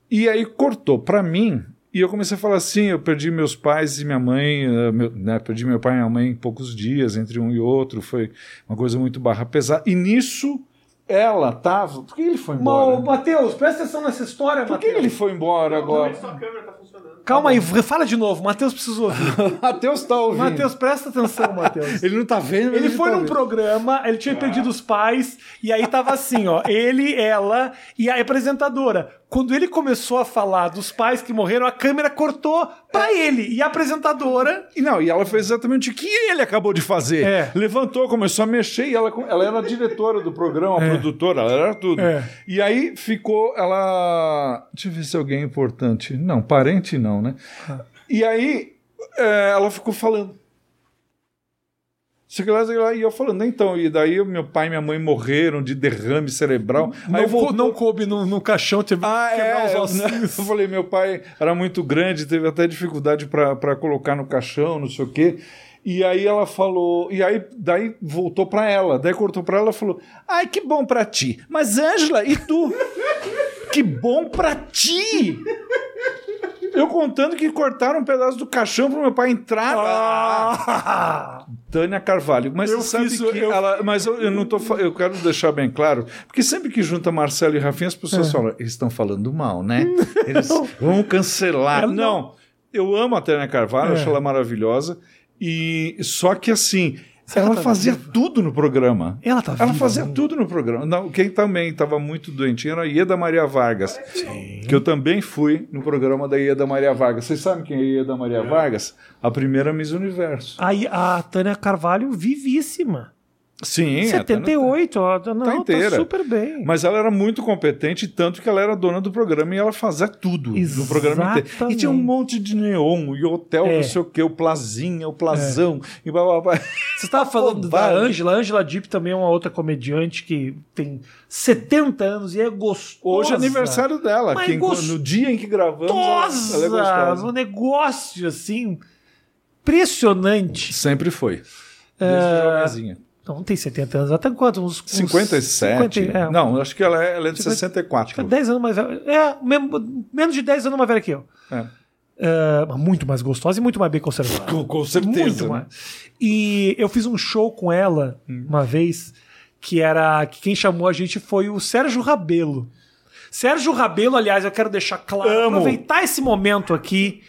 E aí cortou pra mim, e eu comecei a falar assim, eu perdi meus pais e minha mãe, eh, meu- né, perdi meu pai e minha mãe em poucos dias, entre um e outro, foi uma coisa muito barra pesada. E nisso, ela tava... Por que ele foi embora? Matheus, presta atenção nessa história, Por que ele foi embora agora? Sua câmera tá funcionando. Calma aí, fala de novo. Matheus precisa ouvir. (laughs) Matheus tá ouvindo. Matheus, presta atenção, Matheus. (laughs) Ele não tá vendo, mas Ele foi tá num vendo. programa, ele tinha perdido os pais, e aí tava assim, ó, ele, ela e a apresentadora. Quando ele começou a falar dos pais que morreram, a câmera cortou pra ele. E a apresentadora. E não, e ela fez exatamente o que ele acabou de fazer. É. Levantou, começou a mexer e ela, ela era a diretora do programa, a produtora, ela era tudo. É. E aí ficou ela. Deixa eu ver se é alguém importante. Não, parente não, né? Ah. E aí é, ela ficou falando. Sei que lá, sei lá, e eu falando, então, e daí meu pai e minha mãe morreram de derrame cerebral. Não, aí não coube no, no caixão, teve que ah, quebrar é, os eu, ossinhos. (laughs) eu falei, meu pai era muito grande, teve até dificuldade para colocar no caixão, não sei o quê. E aí ela falou, e aí daí voltou para ela, daí cortou para ela e falou: "Ai, que bom para ti. Mas Ângela, e tu? (laughs) que bom para ti." Eu contando que cortaram um pedaço do caixão pro meu pai entrar. Ah! Tânia Carvalho, mas Eu sabe fiz que eu- ela, mas eu, eu não tô, eu quero deixar bem claro, porque sempre que junta Marcelo e Rafinha as É. pessoas falam, eles estão falando mal, né? (laughs) Eles vão cancelar. Ela não. não. eu amo a Tânia Carvalho, É. acho ela maravilhosa e só que assim, ela ela tá fazia viva? tudo no programa. Ela tá Ela viva fazia ainda. tudo no programa. Não, quem também estava muito doentinho era a Ieda Maria Vargas. Que eu também fui no programa da Ieda Maria Vargas. Vocês sabem quem é a Ieda Maria Vargas? A primeira Miss Universo. Aí a Tânia Carvalho, vivíssima. Sim, a Tânia 78, ó, não, tá inteira. super bem. Mas ela era muito competente, tanto que ela era dona do programa e ela fazia tudo no programa inteiro. E Exatamente. tinha um monte de neon, e hotel, É. não sei o que, o Plazinha, o Plazão, e blá, blá, blá. Você estava (laughs) falando da Bobagem. Ângela. A Ângela Deep também é uma outra comediante que tem 70 anos e é gostosa. Hoje é aniversário dela, que no dia em que gravamos, ela, ela é Gostosa! Um negócio assim impressionante. Sempre foi. É. Desde jovenzinha. Não, não tem 70 anos, até quanto? Uns, uns 57? 50, é, Não, acho que ela é, ela é de Cinquenta- 64. 10 anos mais velha. É, mesmo- menos de 10 anos mais velha que eu. É. É, mas muito mais gostosa e muito mais bem conservada. Com, com certeza. Muito né? mais. E eu fiz um show com ela Hum. uma vez, que era. que quem chamou a gente foi o Sérgio Rabelo. Sérgio Rabelo, aliás, eu quero deixar claro, Amo. aproveitar esse momento aqui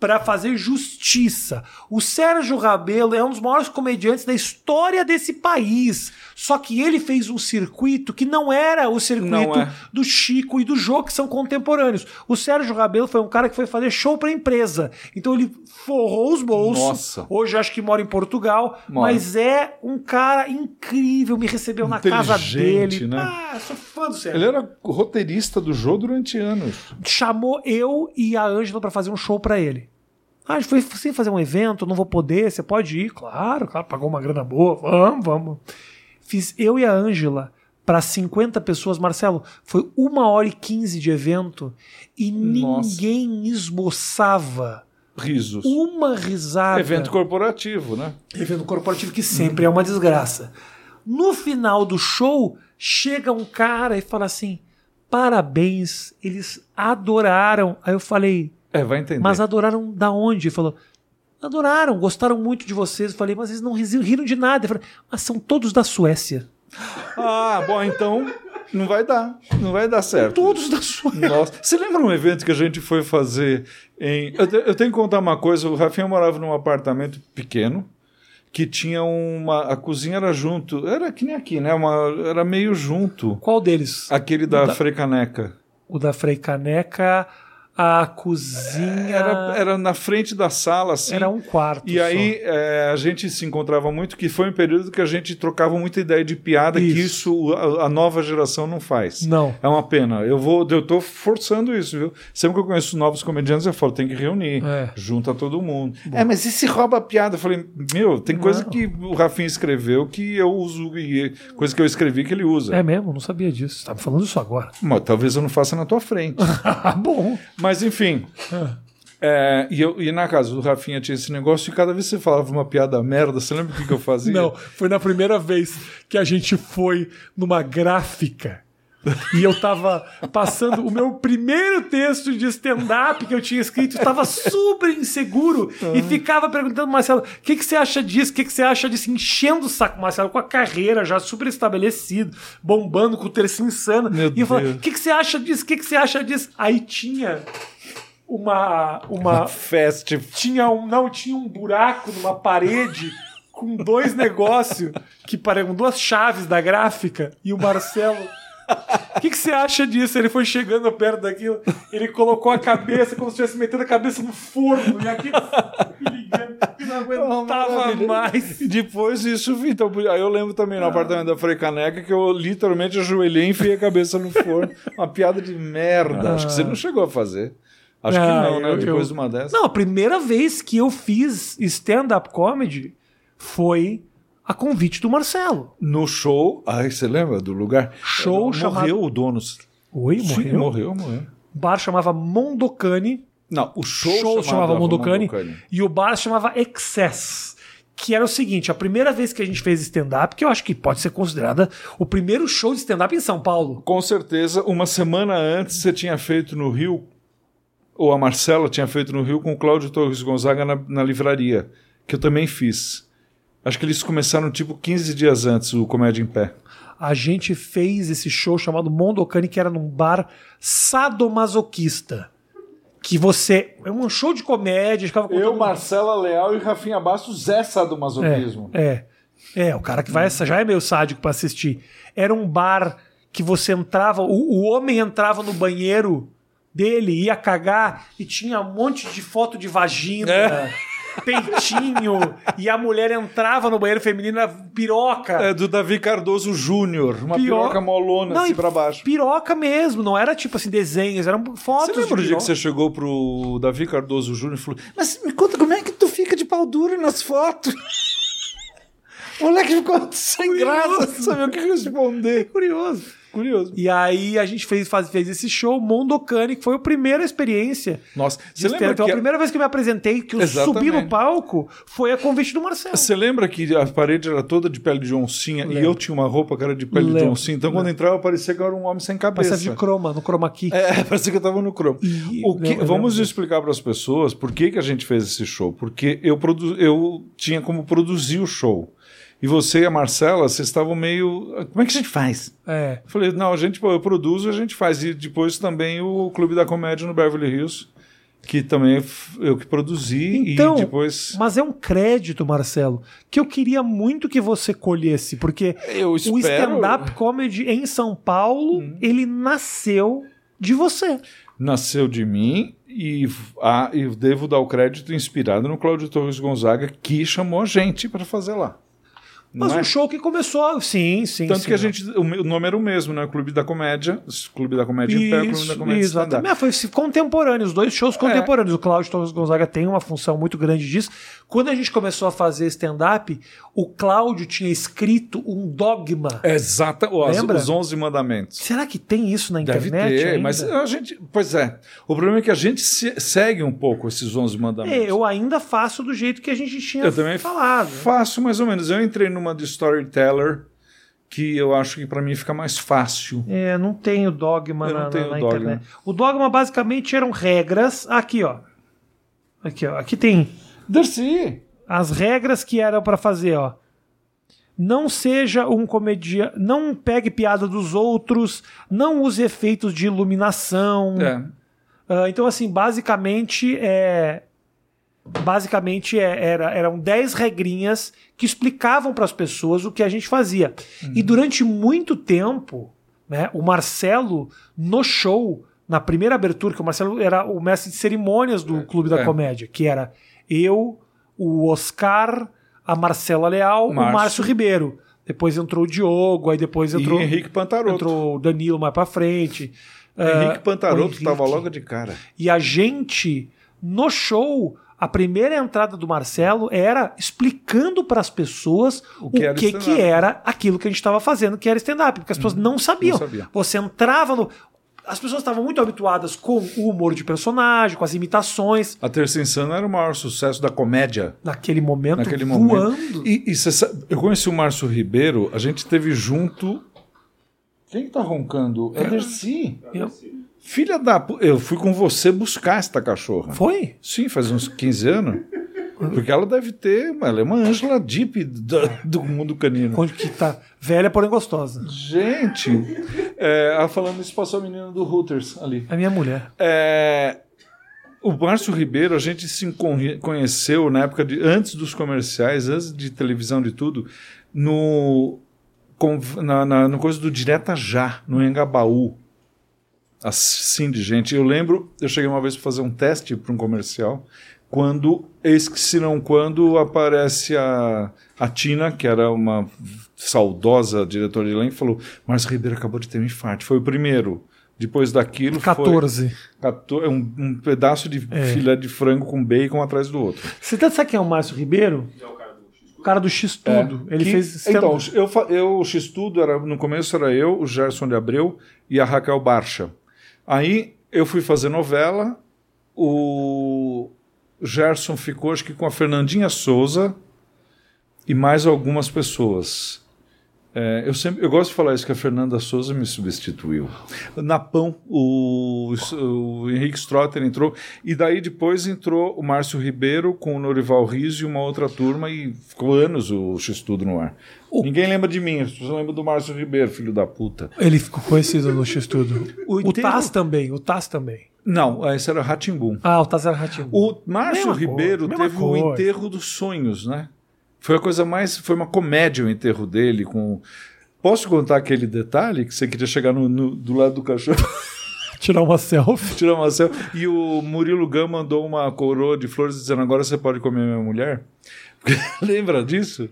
para fazer justiça. O Sérgio Rabelo é um dos maiores comediantes da história desse país. Só que ele fez um circuito que não era o circuito é. do Chico e do Jô, que são contemporâneos. O Sérgio Rabelo foi um cara que foi fazer show pra empresa. Então ele forrou os bolsos. Nossa. Hoje acho que mora em Portugal. Mora. Mas é um cara incrível. Me recebeu na casa dele. né? Ah, sou fã do Sérgio. Ele era roteirista do jogo durante anos. Chamou eu e a Ângela pra fazer um show pra ele. Ah, a gente foi sem fazer um evento, não vou poder, você pode ir? Claro, claro, pagou uma grana boa, vamos, vamos. Fiz eu e a Ângela para 50 pessoas, Marcelo, foi uma hora e 15 de evento e Nossa. ninguém esboçava Risos. uma risada. Evento corporativo, né? evento corporativo que sempre é uma desgraça. No final do show, chega um cara e fala assim: parabéns, eles adoraram. Aí eu falei, É, vai entender. mas adoraram da onde? Ele falou, adoraram, gostaram muito de vocês. Eu falei, mas eles não riram de nada. Eu falei, mas são todos da Suécia. Ah, bom, então não vai dar. Não vai dar certo. Todos da Suécia. Nossa, você lembra um evento que a gente foi fazer em. Eu, te- eu tenho que contar uma coisa: o Rafinha morava num apartamento pequeno que tinha uma. A cozinha era junto. Era que nem aqui, né? Uma, era meio junto. Qual deles? Aquele da Da- Frecaneca. O da Frei Caneca, a cozinha. Era, era na frente da sala, assim. era um quarto. E só. aí é, a gente se encontrava muito, que foi um período que a gente trocava muita ideia de piada, que Isso. isso a, a nova geração não faz. Não. É uma pena. Eu vou, eu tô forçando isso, viu? Sempre que eu conheço novos comediantes, eu falo, tem que reunir, É. junta todo mundo. É, mas e se rouba a piada? Eu falei, meu, tem coisa Não. que o Rafinha escreveu que eu uso, e coisa que eu escrevi que ele usa. É mesmo? Não sabia disso. Você tá me falando isso agora. Mas talvez eu não faça na tua frente. (laughs) Ah, bom. Mas enfim. É, e, eu, e na casa do Rafinha tinha esse negócio, e cada vez que você falava uma piada merda, você lembra o que, que eu fazia? Não, foi na primeira vez que a gente foi numa gráfica. E eu tava passando o meu primeiro texto de stand-up que eu tinha escrito, estava super inseguro e ficava perguntando, Marcelo, o que, que você acha disso? O que, que você acha disso? Enchendo o saco, Marcelo, com a carreira já super estabelecido, bombando com o terço insano. Meu e eu Deus. o que, que você acha disso? O que, que você acha disso? Aí tinha uma. uma Fest. tinha um não tinha um buraco numa parede com dois negócios que parecem duas chaves da gráfica e o Marcelo o (laughs) que, que você acha disso? Ele foi chegando perto daquilo, ele colocou a cabeça como se estivesse metendo a cabeça no forno e aquilo ligando, não aguentava maravilha. mais. E depois isso, então, aí eu lembro também no apartamento da Frei Caneca que eu literalmente ajoelhei e enfiei a cabeça no forno. Uma piada de merda. Acho que você não chegou a fazer. Acho que Ah, não, né? eu- Depois eu- de uma dessas. Não, a primeira vez que eu fiz stand-up comedy foi a convite do Marcelo. No show, aí você lembra do lugar? Show morreu chamado- o dono. Oi, Sim, morreu? morreu, morreu. O bar chamava Mondocani. Não, o show, show chamava Mondocani, Mondocani. e o bar chamava Excess. Que era o seguinte, a primeira vez que a gente fez stand-up, que eu acho que pode ser considerada o primeiro show de stand-up em São Paulo. Com certeza, uma semana antes você tinha feito no Rio, ou a Marcela tinha feito no Rio com o Cláudio Torres Gonzaga na, na livraria, que eu também fiz. Acho que eles começaram tipo 15 dias antes, o Comédia em Pé. A gente fez esse show chamado Mondocani, que era num bar sadomasoquista. Que você. É um show de comédia, ficava contando- Marcela Leal e Rafinha Bastos, Zé Sadomasoquismo. É, é. É, o cara que vai já é meio sádico pra assistir. Era um bar que você entrava, o, o homem entrava no banheiro dele, ia cagar e tinha um monte de foto de vagina, É. peitinho, e a mulher entrava no banheiro feminino, era piroca. É do Davi Cardoso Júnior, uma Pior- piroca molona Não, assim pra baixo. Piroca mesmo, não era tipo assim, desenhos, eram fotos Você lembra o dia que piroca. você chegou pro Davi Cardoso Júnior e falou: Mas me conta como é que tu fica de pau duro nas fotos? (laughs) O moleque ficou sem graça, sabia o que responder. Curioso. Curioso. E aí a gente fez, faz- fez esse show, Mondocani, que foi a primeira experiência. Nossa, de você lembra. Então, que a primeira vez que eu me apresentei, que eu Exatamente. subi no palco, foi a convite do Marcelo. Você lembra que a parede era toda de pele de oncinha e Lembro. eu tinha uma roupa que era de pele de Lembro. oncinha? Então quando entrava parecia que eu era um homem sem cabeça. de croma, no chroma key. É, (laughs) parecia que eu tava no cromo. E- O que- vamos explicar para as pessoas por que, que a gente fez esse show. Porque eu, produ, eu tinha como produzir o show. E você e a Marcela, vocês estavam meio. Como é que a gente faz? É. Eu falei, não, a gente, eu produzo, a gente faz. E depois também o Clube da Comédia no Beverly Hills, que também eu que produzi. Então, e depois. mas é um crédito, Marcelo, que eu queria muito que você colhesse, porque o. Hum. stand-up comedy em São Paulo, ele nasceu de você. nasceu de mim e, ah, e devo dar o crédito inspirado no Cláudio Torres Gonzaga, que chamou a gente para fazer lá. Mas é? um show que começou. Sim, sim. Tanto sim, que a gente. O, me- o nome era o mesmo, né? Clube da Comédia. Clube da Comédia em pé, Clube da Isso, Comédia exatamente. É, foi contemporâneo, os dois shows contemporâneos. O Cláudio Torres Gonzaga tem uma função muito grande disso. Quando a gente começou a fazer stand-up, o Cláudio tinha escrito um dogma. Exata, Lembra? os 11 mandamentos. Será que tem isso na Deve internet? ter, ainda? mas a gente. Pois é. O problema é que a gente se- segue um pouco esses 11 mandamentos. É, eu ainda faço do jeito que a gente tinha Eu também falado. faço mais ou menos. Eu entrei numa de storyteller que eu acho que para mim fica mais fácil. É, não tem o dogma Eu não na, na- tenho na dogma. internet. O dogma basicamente eram regras. Aqui, ó. Aqui, ó. Aqui tem Dercy! as regras que eram pra fazer, ó. Não seja um comediante, não pegue piada dos outros, não use efeitos de iluminação. É. Ah, então, assim, basicamente é. Basicamente é- era, eram 10 regrinhas que explicavam para as pessoas o que a gente fazia. E durante muito tempo, né, o Marcelo, no show, na primeira abertura, que o Marcelo era o mestre de cerimônias do Clube da é. Comédia, que era eu, o Oscar, a Marcela Leal, o Márcio. Márcio Ribeiro. Depois entrou o Diogo, aí depois entrou, e Henrique Pantaroto. entrou o Danilo mais pra frente. Henrique Ah, Pantaroto o Henrique. tava logo de cara. E a gente, no show, a primeira entrada do Marcelo era explicando para as pessoas o que que, era que, stand-up. era aquilo que a gente estava fazendo, que era stand-up, porque as pessoas não sabiam. não sabia. Você entrava no. As pessoas estavam muito habituadas com o humor de personagem, com as imitações. A Terça Insana era o maior sucesso da comédia. Naquele momento, Naquele voando. momento. E, e sabe, eu conheci o Márcio Ribeiro, a gente teve junto. Quem que tá roncando? É Dercy. Eu- Filha da. Eu fui com você buscar esta cachorra. Foi? Sim, faz uns 15 anos. Porque ela deve ter. Ela é uma Angela Deep do, do mundo canino. Onde que tá velha, porém gostosa. Gente, é, ela falando isso passou a menina do Hooters ali. A minha mulher. É, o Márcio Ribeiro, a gente se con- conheceu na época de antes dos comerciais, antes de televisão de tudo, no com- na, na- no coisa do Direta Já, no Engabaú. Assim de gente. Eu lembro, eu cheguei uma vez para fazer um teste para um comercial, quando, eis que se não quando, aparece a, a Tina, que era uma saudosa diretora de elenco, e falou: Márcio Ribeiro acabou de ter um infarto. Foi o primeiro. Depois daquilo, foi 14. 14 um, um pedaço de É. filé de frango com bacon atrás do outro. Você tá- sabe quem é o Márcio Ribeiro? É o cara cara do X-Tudo. Ele Que- fez. Então, eu, eu, o X-Tudo, era, no começo era eu, o Gerson de Abreu e a Raquel Barcha. Aí eu fui fazer novela, o Gerson ficou, acho que com a Fernandinha Souza e mais algumas pessoas. É, eu, sempre, eu gosto de falar isso, que a Fernanda Souza me substituiu. Na Pão, o, o Henrique Strotter entrou, e daí depois entrou o Márcio Ribeiro com o Norival Riso e uma outra turma, e ficou anos o X-Tudo no ar. Ninguém lembra de mim, as pessoas lembram do Márcio Ribeiro, filho da puta. Ele ficou conhecido no X-Tudo. O O, Taz também, o Taz também. Não, esse era Ratimbum. Ah, o Taz era ratinho. O Márcio Mesma Ribeiro mesma teve o enterro dos sonhos, né? Foi a coisa mais. Foi uma comédia o enterro dele. com Posso contar aquele detalhe que você queria chegar no, no- do lado do cachorro, (laughs) Tirar uma selfie. (laughs) tirar uma selfie? E o Murilo Gam mandou uma coroa de flores dizendo: agora você pode comer minha mulher? (laughs) Lembra disso?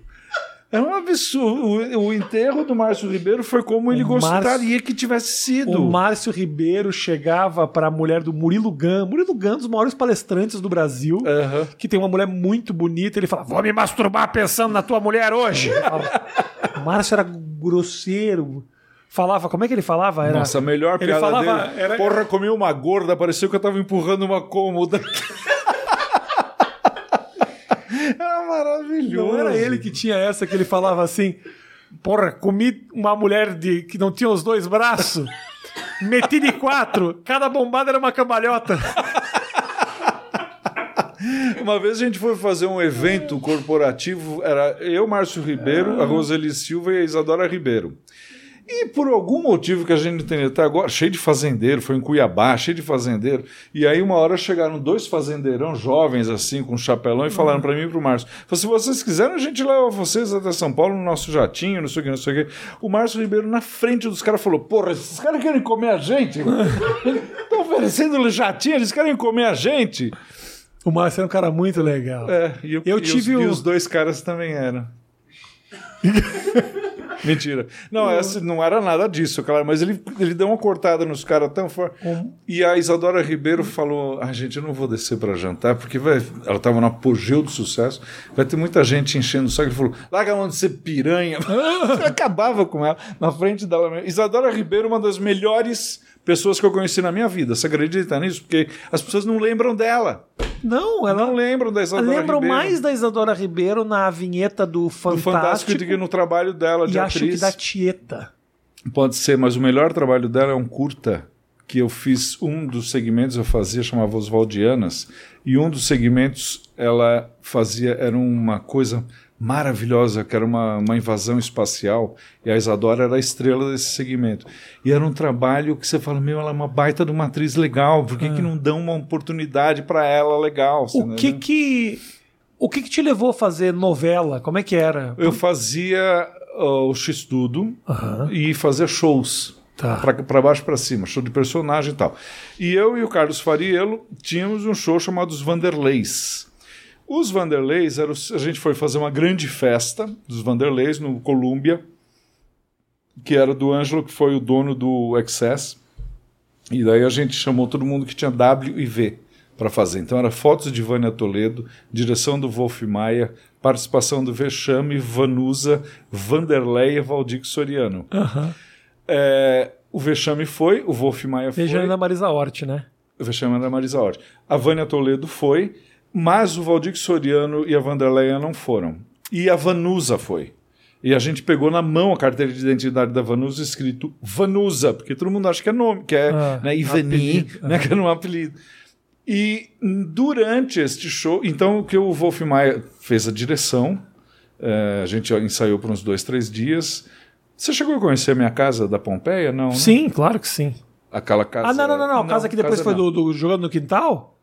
É um absurdo. O, o enterro do Márcio Ribeiro foi como ele O Márcio- gostaria que tivesse sido. O Márcio Ribeiro chegava para a mulher do Murilo Gun. Murilo Gun, um dos maiores palestrantes do Brasil. Que tem uma mulher muito bonita. Ele fala: Vou me masturbar pensando na tua mulher hoje. (laughs) o Márcio era grosseiro. Falava, como é que ele falava? Era, Nossa, a melhor ele piada falava, dele. era- Porra, comi uma gorda, pareceu que eu tava empurrando uma cômoda. (laughs) era maravilhoso. Não era ele que tinha essa que ele falava assim: Porra, comi uma mulher de, que não tinha os dois braços, meti de quatro, cada bombada era uma cambalhota. Uma vez a gente foi fazer um evento corporativo, era eu, Márcio Ribeiro, a Roseli Silva e a Isadora Ribeiro. E por algum motivo que a gente não entende até agora, cheio de fazendeiro, foi em Cuiabá, cheio de fazendeiro. E aí uma hora chegaram dois fazendeirão jovens assim, com chapelão, e falaram para mim e pro Márcio: "Falaram, se vocês quiserem, a gente leva vocês até São Paulo no nosso jatinho, não sei o que, não sei o que. O Márcio Ribeiro, na frente dos caras, falou: Porra, esses caras querem comer a gente? (laughs) Estão oferecendo jatinho, eles querem comer a gente. O Márcio era um cara muito legal. É, e, o- Eu e tive os, e o- os dois caras também eram. (laughs) (laughs) Mentira. Não, essa não era nada disso, claro, mas ele, ele deu uma cortada nos caras tão forte. E a Isadora Ribeiro falou: Ah, gente, eu não vou descer para jantar, porque vai, ela estava no apogeu do sucesso, vai ter muita gente enchendo o saco. Ele falou: larga a mão de ser piranha. (laughs) Acabava com ela na frente dela mesmo. Isadora Ribeiro, uma das melhores pessoas que eu conheci na minha vida. Você acredita nisso? Porque as pessoas não lembram dela. Não, ela Não lembram da Isadora Ribeiro. mais da Isadora Ribeiro na vinheta do do Fantástico, Fantástico do que no trabalho dela de e acho atriz. que da Tieta. Pode ser, mas o melhor trabalho dela é um curta que eu fiz um dos segmentos eu fazia chamava Oswaldianas e um dos segmentos ela fazia era uma coisa maravilhosa que era uma, uma invasão espacial e a Isadora era a estrela desse segmento e era um trabalho que você fala meu ela é uma baita de uma atriz legal por que, que não dão uma oportunidade para ela legal. O que entendeu? que o que que te levou a fazer novela? Como é que era? eu fazia ó, o X-Tudo Aham. e fazia shows Tá. para baixo para cima, show de personagem e tal. E eu e o Carlos Fariello tínhamos um show chamado Os Vanderleis. Os Vanderleis, era os- a gente foi fazer uma grande festa dos Vanderleis no Colômbia, que era do Ângelo, que foi o dono do Excess. E daí a gente chamou todo mundo que tinha W e V para fazer. Então era fotos de Vânia Toledo, direção do Wolf Maia, participação do Vexame, Vanusa, Vanderlei e Valdir Soriano. Aham. É, o Vexame foi, o Wolf Maia foi, Beijando da Marisa Hort, né? o Vexame era a Marisa Hort. A Vânia Toledo foi, mas o Valdir Soriano e a Vanderleia não foram. E a Vanusa foi. E a gente pegou na mão a carteira de identidade da Vanusa escrito Vanusa, porque todo mundo acha que é nome, que é Ah, né, Ivani, apelido. né, que era um apelido. E durante este show, então o que o Wolf Maia fez a direção, é, a gente ensaiou por uns dois, três dias. Você chegou a conhecer a minha casa da Pompeia? Não, né? Sim, claro que sim. Aquela casa. Ah, não, não, não, não. A casa que depois foi do, do Jogando no Quintal?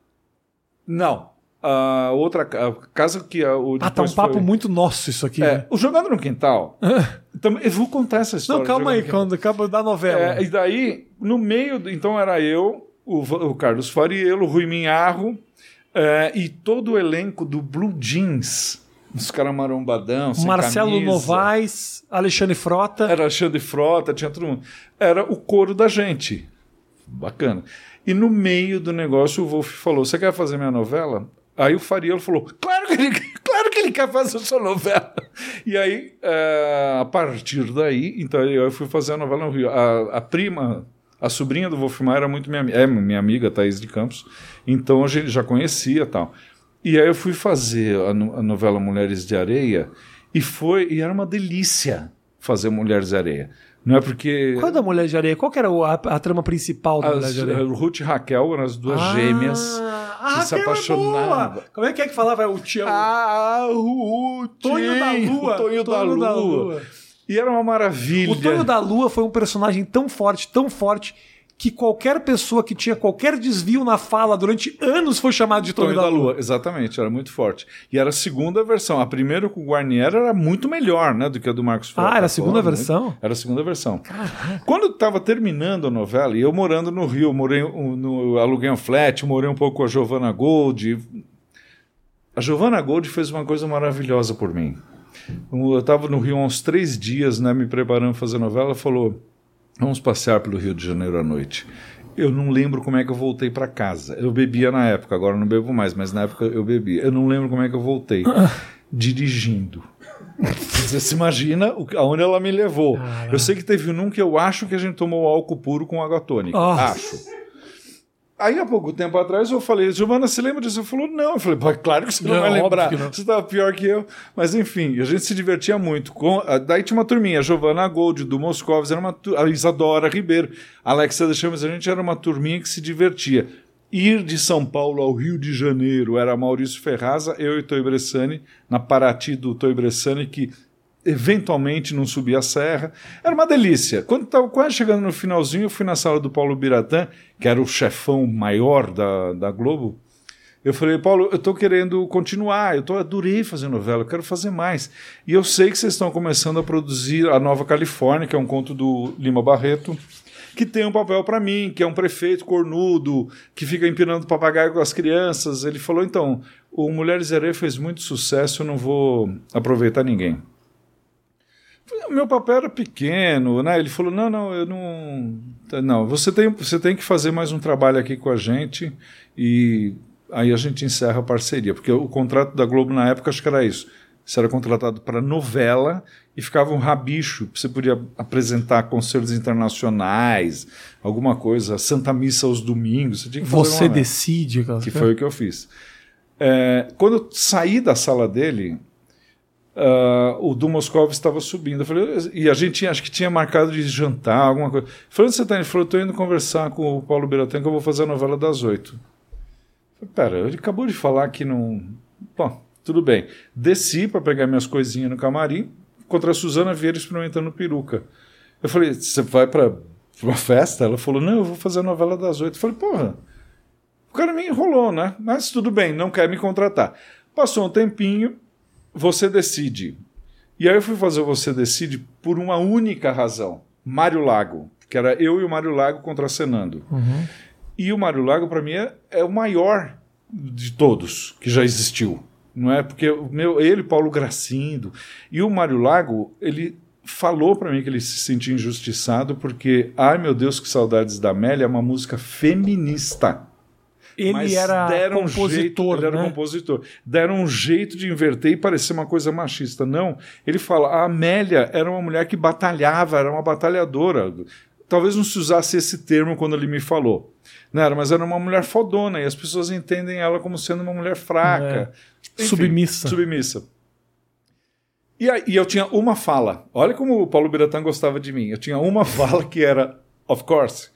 Não. A outra a casa que a, o Ah, tá um papo foi- muito nosso isso aqui. É, né? o Jogando no Quintal. (laughs) também, eu vou contar essa história. Não, calma aí, quando acaba da novela. É, e daí, no meio, então era eu, o, o Carlos Fariello, o Rui Minharro é, e todo o elenco do Blue Jeans. Os caras marombadão, Marcelo camisa. Novaes, Alexandre Frota. Era Alexandre Frota, tinha todo mundo. Era o coro da gente. Bacana. E no meio do negócio, o Wolf falou: Você quer fazer minha novela? Aí o Fariello falou: Claro que ele, (laughs) claro que ele quer fazer sua novela. E aí, é, a partir daí, então eu fui fazer a novela no Rio. A, a prima, a sobrinha do Wolfmar era muito minha, é minha amiga, Thaís de Campos, então a gente já conhecia tal. E aí eu fui fazer a, a novela Mulheres de Areia e foi e era uma delícia fazer Mulheres de Areia. Não é porque Qual é da Mulher de Areia? Qual que era a, a trama principal da Mulher as, de Areia? Ruth e Raquel eram as duas Ah, gêmeas ah, que se é apaixonavam. boa. Como é que é que falava o Tião? Ah, o Tonho da Lua. O Tonho, da, Tonho da Lua. Lua. E era uma maravilha. O Tonho da Lua foi um personagem tão forte, tão forte, que qualquer pessoa que tinha qualquer desvio na fala durante anos foi chamado de Tonho, Tonho da, Lua. Exatamente, era muito forte. E era a segunda versão. A primeira com o Guarnieri era muito melhor né, do que a do Marcos Frota. Ah, era a segunda versão? muito- Era a segunda versão. Quando eu estava terminando a novela, e eu morando no Rio, morei um- no, aluguei um flat, morei um pouco com a Giovanna Gold. A Giovanna Gold fez uma coisa maravilhosa por mim. Eu estava no Rio há uns três dias, né, me preparando para fazer a novela, ela falou: Vamos passear pelo Rio de Janeiro à noite. Eu não lembro como é que eu voltei para casa. Eu bebia na época, agora não bebo mais, mas na época eu bebia. Eu não lembro como é que eu voltei. (coughs) Dirigindo. Você se imagina o- aonde ela me levou. Eu sei que teve um que eu acho que a gente tomou álcool puro com água tônica. Nossa. Acho. Aí, há pouco tempo atrás, eu falei, Giovana, você lembra disso? Ela falou, não. Eu falei, "Pô, claro que você não, Não, vai lembrar. Você estava pior que eu. Mas, enfim, a gente se divertia muito. Com, daí tinha uma turminha, a Giovana Gold, do Moscovitz, era uma, a Isadora Ribeiro, Alexa da Chamas, a gente era uma turminha que se divertia. Ir de São Paulo ao Rio de Janeiro era Maurício Ferraza, eu e Toi Bressani, na Paraty do Toi Bressani, que eventualmente não subia a serra. Era uma delícia. Quando estava quase chegando no finalzinho, eu fui na sala do Paulo Biratã, que era o chefão maior da, da Globo. Eu falei, Paulo, eu estou querendo continuar, eu tô, adorei fazer novela, eu quero fazer mais. E eu sei que vocês estão começando a produzir a Nova Califórnia, que é um conto do Lima Barreto, que tem um papel para mim, que é um prefeito cornudo, que fica empinando papagaio com as crianças. Ele falou, então, o Mulheres Herê fez muito sucesso, eu não vou aproveitar ninguém. O meu papel era pequeno, né? Ele falou: não, não, eu não. Não, você tem, você tem que fazer mais um trabalho aqui com a gente e aí a gente encerra a parceria. Porque o contrato da Globo na época acho que era isso. Você era contratado para novela e ficava um rabicho. Você podia apresentar concertos internacionais, alguma coisa, Santa Missa aos domingos. Você tinha que fazer Você decide. que foi o que eu fiz. É, quando eu saí da sala dele, ah, o do estava subindo. Eu falei, e a gente tinha, acho que tinha marcado de jantar, alguma coisa. Onde você está? Ele falou, estou indo conversar com o Paulo Biratã que eu vou fazer a novela das oito. Pera, ele acabou de falar que não. Bom, tudo bem. Desci para pegar minhas coisinhas no camarim, contra a Suzana Vieira experimentando peruca. Eu falei, você vai para uma festa? Ela falou, não, eu vou fazer a novela das oito. Eu falei, porra. O cara me enrolou, né? Mas tudo bem, não quer me contratar. Passou um tempinho, você decide. E aí eu fui fazer o Você Decide por uma única razão: Mário Lago. Que era eu e o Mário Lago contracenando. Uhum. E o Mário Lago, para mim, é, é o maior de todos que já existiu. Não é? Porque o meu, ele, Paulo Gracindo. E o Mário Lago, ele falou para mim que ele se sentia injustiçado porque, ai meu Deus, que saudades da Amélia, é uma música feminista. Ele Mas era deram um jeito, compositor, ele era né? compositor. Deram um jeito de inverter e parecer uma coisa machista. Não, ele fala, a Amélia era uma mulher que batalhava, era uma batalhadora. Talvez não se usasse esse termo quando ele me falou. Não era, mas era uma mulher fodona e as pessoas entendem ela como sendo uma mulher fraca. Enfim, Submissa. Submissa. E, aí, e eu tinha uma fala. Olha como o Paulo Biratã gostava de mim. Eu tinha uma (laughs) fala que era, of course.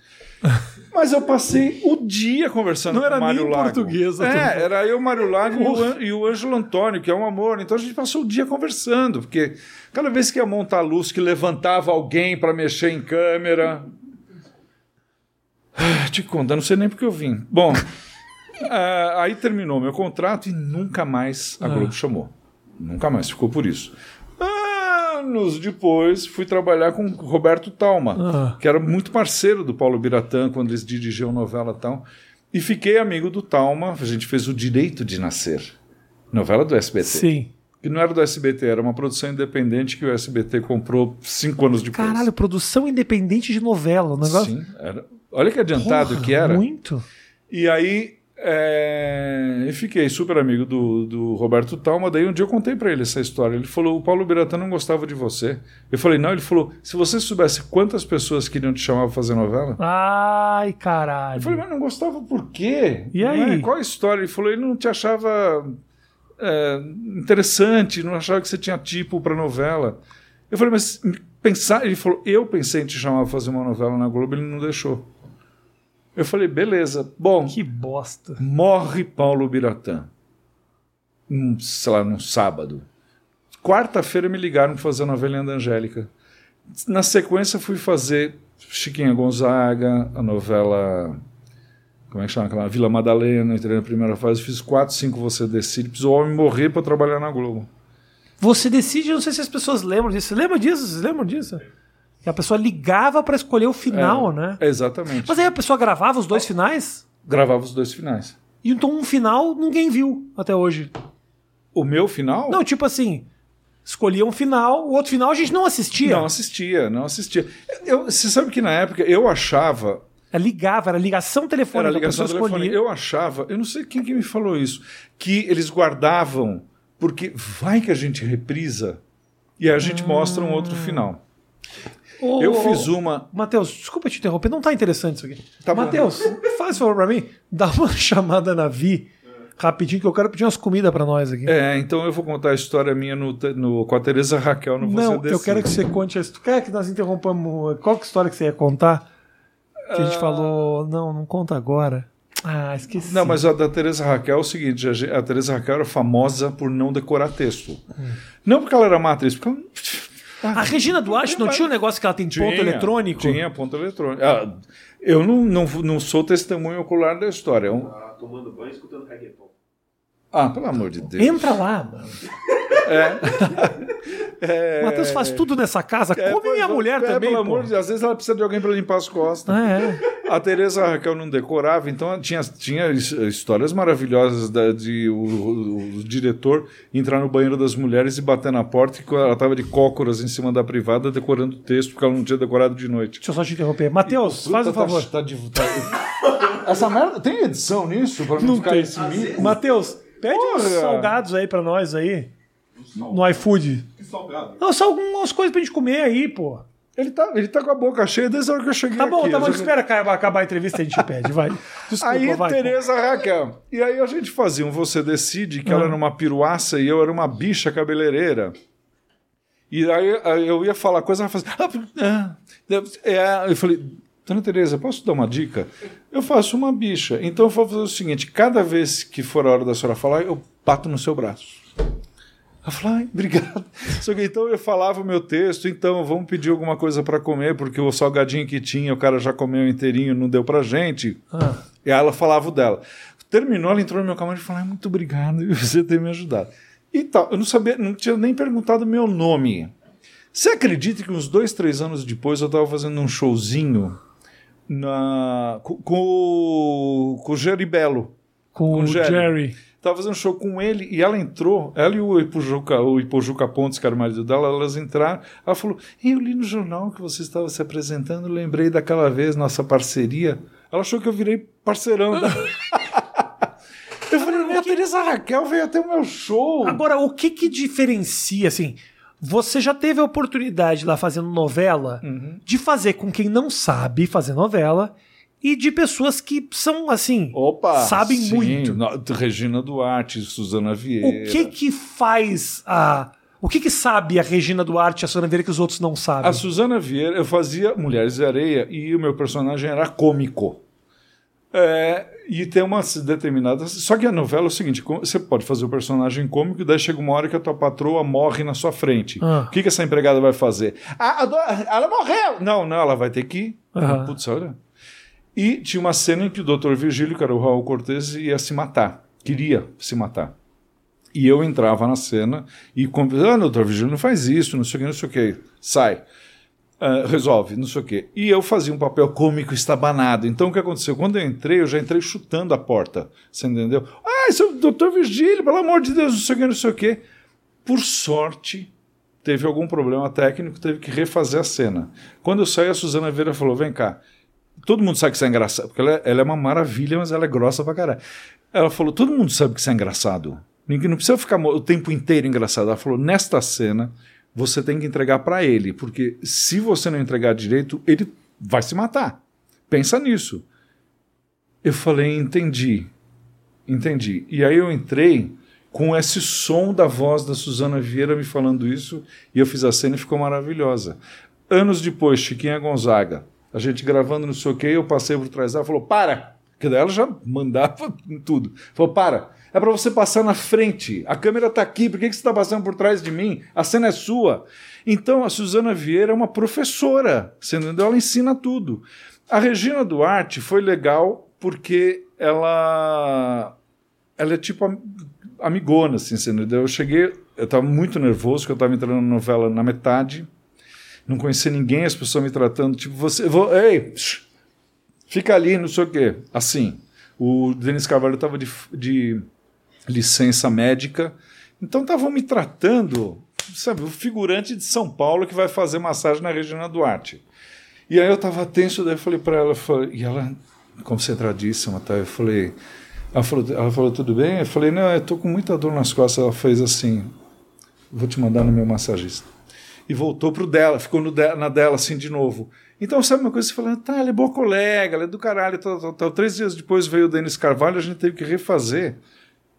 Mas eu passei o dia conversando Não com era o Mário nem Lago. português, a turma. É, era eu, Mário Lago e o, e o Ângelo Antônio, que é um amor. Então a gente passou o dia conversando, porque cada vez que ia montar luz, que levantava alguém para mexer em câmera. Ah, Te conta, não sei nem porque eu vim. Bom, (laughs) ah, aí terminou meu contrato e nunca mais a Globo chamou. Nunca mais, ficou por isso. Anos depois, fui trabalhar com Roberto Talma, Ah. que era muito parceiro do Paulo Biratã quando eles dirigiam novela e tal. E fiquei amigo do Talma, a gente fez o Direito de Nascer, novela do SBT. Sim. Que não era do SBT, era uma produção independente que o SBT comprou cinco anos depois. Caralho, produção independente de novela. O negócio. Sim, era. Olha que adiantado Porra, que era. Muito. E aí É, e fiquei super amigo do, do Roberto Talma. Daí um dia eu contei para ele essa história. Ele falou: o Paulo Biratã não gostava de você. Eu falei: não. Ele falou: se você soubesse quantas pessoas queriam te chamar para fazer novela. Ai, caralho. Eu falei: mas não gostava por quê? E aí? É? Qual a história? Ele falou: ele não te achava é, interessante, não achava que você tinha tipo para novela. Eu falei: mas pensar. Ele falou: eu pensei em te chamar para fazer uma novela na Globo, ele não deixou. Eu falei, beleza. Bom, Que bosta. morre Paulo Biratã. Um, sei lá, num sábado. Quarta-feira me ligaram fazer a da Angélica. Na sequência fui fazer Chiquinha Gonzaga, a novela. Como é que chama aquela? Vila Madalena, entrei na primeira fase, fiz quatro, cinco Você Decide. Precisou o homem morrer para trabalhar na Globo. Você decide, eu não sei se as pessoas lembram disso. Você lembra disso? Vocês lembram disso? Que a pessoa ligava pra escolher o final, né? Exatamente. Mas aí a pessoa gravava os dois finais? Gravava os dois finais. E então um final ninguém viu até hoje. O meu final? Não, tipo assim, escolhia um final, o outro final a gente não assistia. Não assistia, não assistia. Eu, você sabe que na época eu achava Ela ligava, era ligação telefônica. Era ligação telefônica. Eu achava, eu não sei quem que me falou isso, que eles guardavam, porque vai que a gente reprisa e a gente mostra um outro final. Ô, Eu fiz uma. Matheus, desculpa te interromper, não tá interessante isso aqui. Tá. Matheus, faz favor pra mim, dá uma (laughs) chamada na Vi, rapidinho, que eu quero pedir umas comidas pra nós aqui. É, então eu vou contar a história minha no, no- com a Tereza Raquel no Você não, eu Decide. quero que você conte a história. Quer que nós interrompamos? Qual que a história que você ia contar? Que a gente falou, não, não conta agora. Ah, esqueci. Não, mas a da Tereza Raquel é o seguinte: a, a Tereza Raquel era famosa por não decorar texto. Não porque ela era má atriz, porque ela. A Regina Duarte não tinha um negócio que ela tem ponto eletrônico? Tinha ponto eletrônico. Ah, eu não, não, não sou testemunho ocular da história. É um- Tá tomando banho escutando reggaeton. Ah, pelo amor de Deus. Entra lá, mano. É, (laughs) Matheus faz tudo nessa casa. é, Come minha é, mulher é, também. Pelo amor de Deus, às vezes ela precisa de alguém para limpar as costas. Ah, é. A Tereza Raquel não decorava, então tinha, tinha his- histórias maravilhosas da- de o, o- o diretor entrar no banheiro das mulheres e bater na porta e ela estava de cócoras em cima da privada decorando o texto porque ela não tinha decorado de noite. Deixa eu só te interromper. Matheus, faz um Tá- favor. tá de- tá- (laughs) Essa merda tem edição nisso? Pra não, ficar tem. esse? Matheus, pede uns Porra. salgados aí pra nós aí. No iFood. Que salgado. Não, só algumas coisas pra gente comer aí, pô. Ele tá, ele tá com a boca cheia desde a hora que eu cheguei Tá bom, aqui. tá bom. já- Espera acabar, a entrevista e a gente pede, vai. (laughs) Desculpa, Aí, vai. Tereza Raquel. E aí a gente fazia um Você Decide, que ela Ah. era uma piruaça e eu era uma bicha cabeleireira. E aí eu ia falar coisa, ela fazia... "Ah, é, é." Eu falei, Dona Tereza, posso dar uma dica? Eu faço uma bicha. Então eu vou fazer o seguinte, cada vez que for a hora da senhora falar, eu bato no seu braço. Ela falou, ai, obrigado. (laughs) Só que então eu falava o meu texto, então vamos pedir alguma coisa para comer, porque o salgadinho que tinha, o cara já comeu inteirinho, não deu pra gente. Ah. E aí ela falava o dela. Terminou, ela entrou no meu camarim e falou: "Ai, muito obrigado por (laughs) você ter me ajudado. E tal. Eu não sabia, não tinha nem perguntado meu nome. Você acredita que uns dois, três anos depois eu estava fazendo um showzinho na, com, com, o- com o Jerry Bello. Com, Com o Jerry. Jerry. Tava fazendo show com ele e ela entrou, ela e o Ipojuca, o Ipojuca Pontes, que era o marido dela, elas entraram. Ela falou: Eu li no jornal que você estava se apresentando, lembrei daquela vez, nossa parceria. Ela achou que eu virei parceirão da. (laughs) eu falei: Minha Teresa Raquel veio até o meu show. Agora, o que que diferencia, assim... Você já teve a oportunidade lá fazendo novela Uhum. de fazer com quem não sabe fazer novela e de pessoas que são, assim, Opa! sabem sim, muito. no- Regina Duarte, Suzana Vieira. O que que faz a... O que que sabe a Regina Duarte e a Sônia Vieira que os outros não sabem? A Suzana Vieira, eu fazia Mulheres de Areia e o meu personagem era cômico. É, e tem uma determinada. Só que a novela é o seguinte: você pode fazer o personagem cômico e daí chega uma hora que a tua patroa morre na sua frente. Ah. O que, que essa empregada vai fazer? Ah, do- ela morreu! Não, não, ela vai ter que ir. Aham. Putz, olha. E tinha uma cena em que o Dr. Virgílio, que era o Raul Cortez, ia se matar. Queria se matar. E eu entrava na cena e convidava, ah, doutor Virgílio, não faz isso, não sei o que, não sei o que. Sai. Ah, resolve, não sei o quê. E eu fazia um papel cômico estabanado. Então o que aconteceu? Quando eu entrei, eu já entrei chutando a porta. Você entendeu? Ah, esse é o doutor Virgílio, pelo amor de Deus, não sei o que, não sei o quê. Por sorte, teve algum problema técnico, teve que refazer a cena. Quando eu saí, a Suzana Vieira falou: vem cá. todo mundo sabe que isso é engraçado, porque ela, é- ela é uma maravilha, mas ela é grossa pra caralho. Ela falou, todo mundo sabe que isso é engraçado. Ninguém não precisa ficar o tempo inteiro engraçado. Ela falou, nesta cena, você tem que entregar pra ele, porque se você não entregar direito, ele vai se matar. Pensa nisso. Eu falei, entendi. Entendi. E aí eu entrei com esse som da voz da Suzana Vieira me falando isso, e eu fiz a cena e ficou maravilhosa. Anos depois, Chiquinha Gonzaga, a gente gravando não sei o que, eu passei por trás dela, falou, para! Que daí ela já mandava (laughs) tudo. Falou, para! É para você passar na frente. A câmera está aqui, por que, você está passando por trás de mim? A cena é sua. Então, a Suzana Vieira é uma professora, você entendeu? Ela ensina tudo. A Regina Duarte foi legal porque ela ela é tipo am- amigona, assim, você entendeu? Eu cheguei, eu estava muito nervoso, porque eu estava entrando na novela na metade, não conhecia ninguém, as pessoas me tratando, tipo, você, vou, ei, fica ali, não sei o quê. Assim, o Denis Carvalho estava de, de licença médica, então estavam me tratando, sabe, o figurante de São Paulo que vai fazer massagem na Regina Duarte. E aí eu estava tenso, daí eu falei para ela, falei- e ela, concentradíssima, tá? eu falei, ela falou, ela falou, tudo bem? Eu falei, não, eu tô com muita dor nas costas. Ela fez assim, vou te mandar no meu massagista. E voltou pro dela, ficou no de- na dela assim de novo. Então, sabe uma coisa? Você fala, tá, ela é boa colega, ela é do caralho, tal, tal, tal. Três dias depois veio o Denis Carvalho, a gente teve que refazer.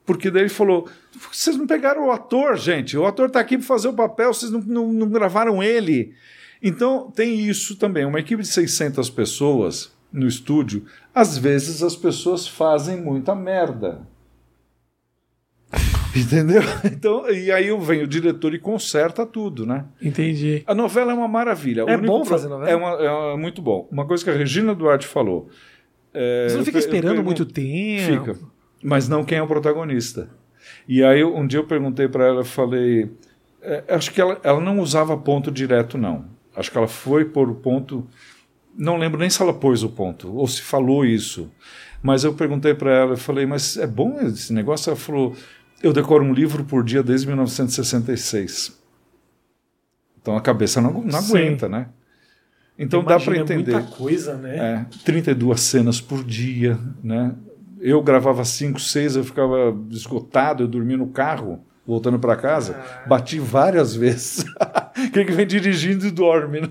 Porque daí ele falou, vocês não pegaram o ator, gente. O ator tá aqui para fazer o papel, vocês não, não, não gravaram ele. Então, tem isso também. Uma equipe de 600 pessoas no estúdio, às vezes as pessoas fazem muita merda. (laughs) Entendeu? Então, e aí vem o diretor e conserta tudo, né? Entendi. A novela é uma maravilha. É bom fazer novela? É, uma, é muito bom. Uma coisa que a Regina Duarte falou. é, Você não fica eu esperando pergunto- muito tempo. Fica. Mas não quem é o protagonista. E aí um dia eu perguntei para ela, eu falei, é, acho que ela, ela não usava ponto direto não. Acho que ela foi por o ponto, não lembro nem se ela pôs o ponto ou se falou isso. Mas eu perguntei para ela, eu falei, mas é bom esse negócio? Ela falou, eu decoro um livro por dia desde 1966. Então a cabeça não, não Sim. aguenta, né? Então dá para Imagina, é entender. muita coisa, né? É, 32 cenas por dia, né? Eu gravava 5, 6, eu ficava esgotado, eu dormia no carro, voltando para casa. Bati várias (laughs) vezes. Quem que vem dirigindo e dorme, né?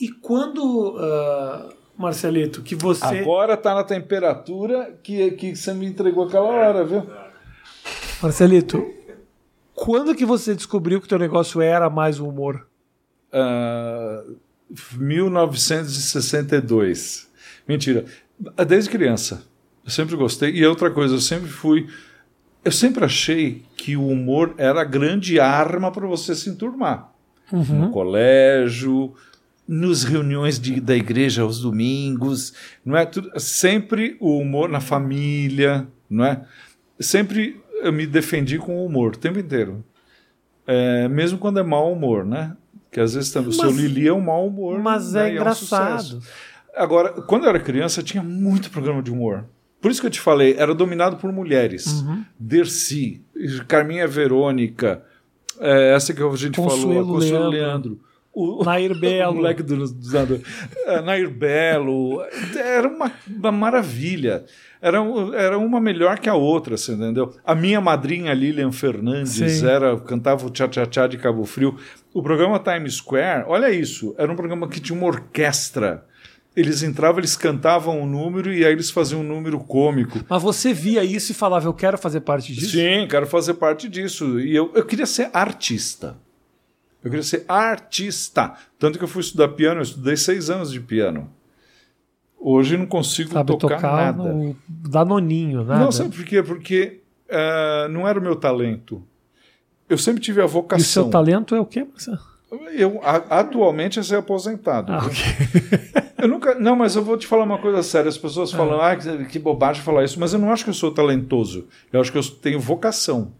E quando, ah, Marcelito, que você. Agora tá na temperatura que, que você me entregou aquela hora, viu? Marcelito, quando que você descobriu que o teu negócio era mais o humor? Ah, 1962. Mentira. Desde criança. Eu sempre gostei. E outra coisa, eu sempre fui. Eu sempre achei que o humor era a grande arma para você se enturmar. No colégio, nos reuniões de- da igreja aos domingos, não é? Tudo, sempre o humor na família, não é? Sempre eu me defendi com o humor o tempo inteiro. É, mesmo quando é mau humor, né? Que às vezes também o seu Lili é um mau humor. Mas né? é um engraçado. sucesso. Agora, quando eu era criança, tinha muito programa de humor. Por isso que eu te falei, era dominado por mulheres. Uhum. Dercy, Carminha Verônica, é, essa que a gente falou, a Consuelo Consuelo Leandro. Leandro. O, Nair (laughs) o Belo. moleque do, do. É, Nair Belo. Era uma, uma maravilha. Era, era uma melhor que a outra, você entendeu? A minha madrinha Lilian Fernandes Sim. era, cantava o Tchá Tchá Tchá de Cabo Frio. O programa Times Square, olha isso, era um programa que tinha uma orquestra. Eles entravam, eles cantavam um número e aí eles faziam um número cômico. Mas você via isso e falava, eu quero fazer parte disso? Sim, quero fazer parte disso. E eu, eu queria ser artista. Eu queria ser artista. Tanto que eu fui estudar piano, eu estudei seis anos de piano. Hoje não consigo Sabe tocar, tocar nada. no danoninho, nada. Não, sabe por quê? Porque eh, não era o meu talento. Eu sempre tive a E o vocação. seu talento é o quê, Marcelo? Eu, a- atualmente, eu ser aposentado. Ah, viu? ok. (laughs) Eu nunca. Não, mas eu vou te falar uma coisa séria. As pessoas falam, ah, que, que bobagem falar isso, mas eu não acho que eu sou talentoso. Eu acho que eu tenho vocação.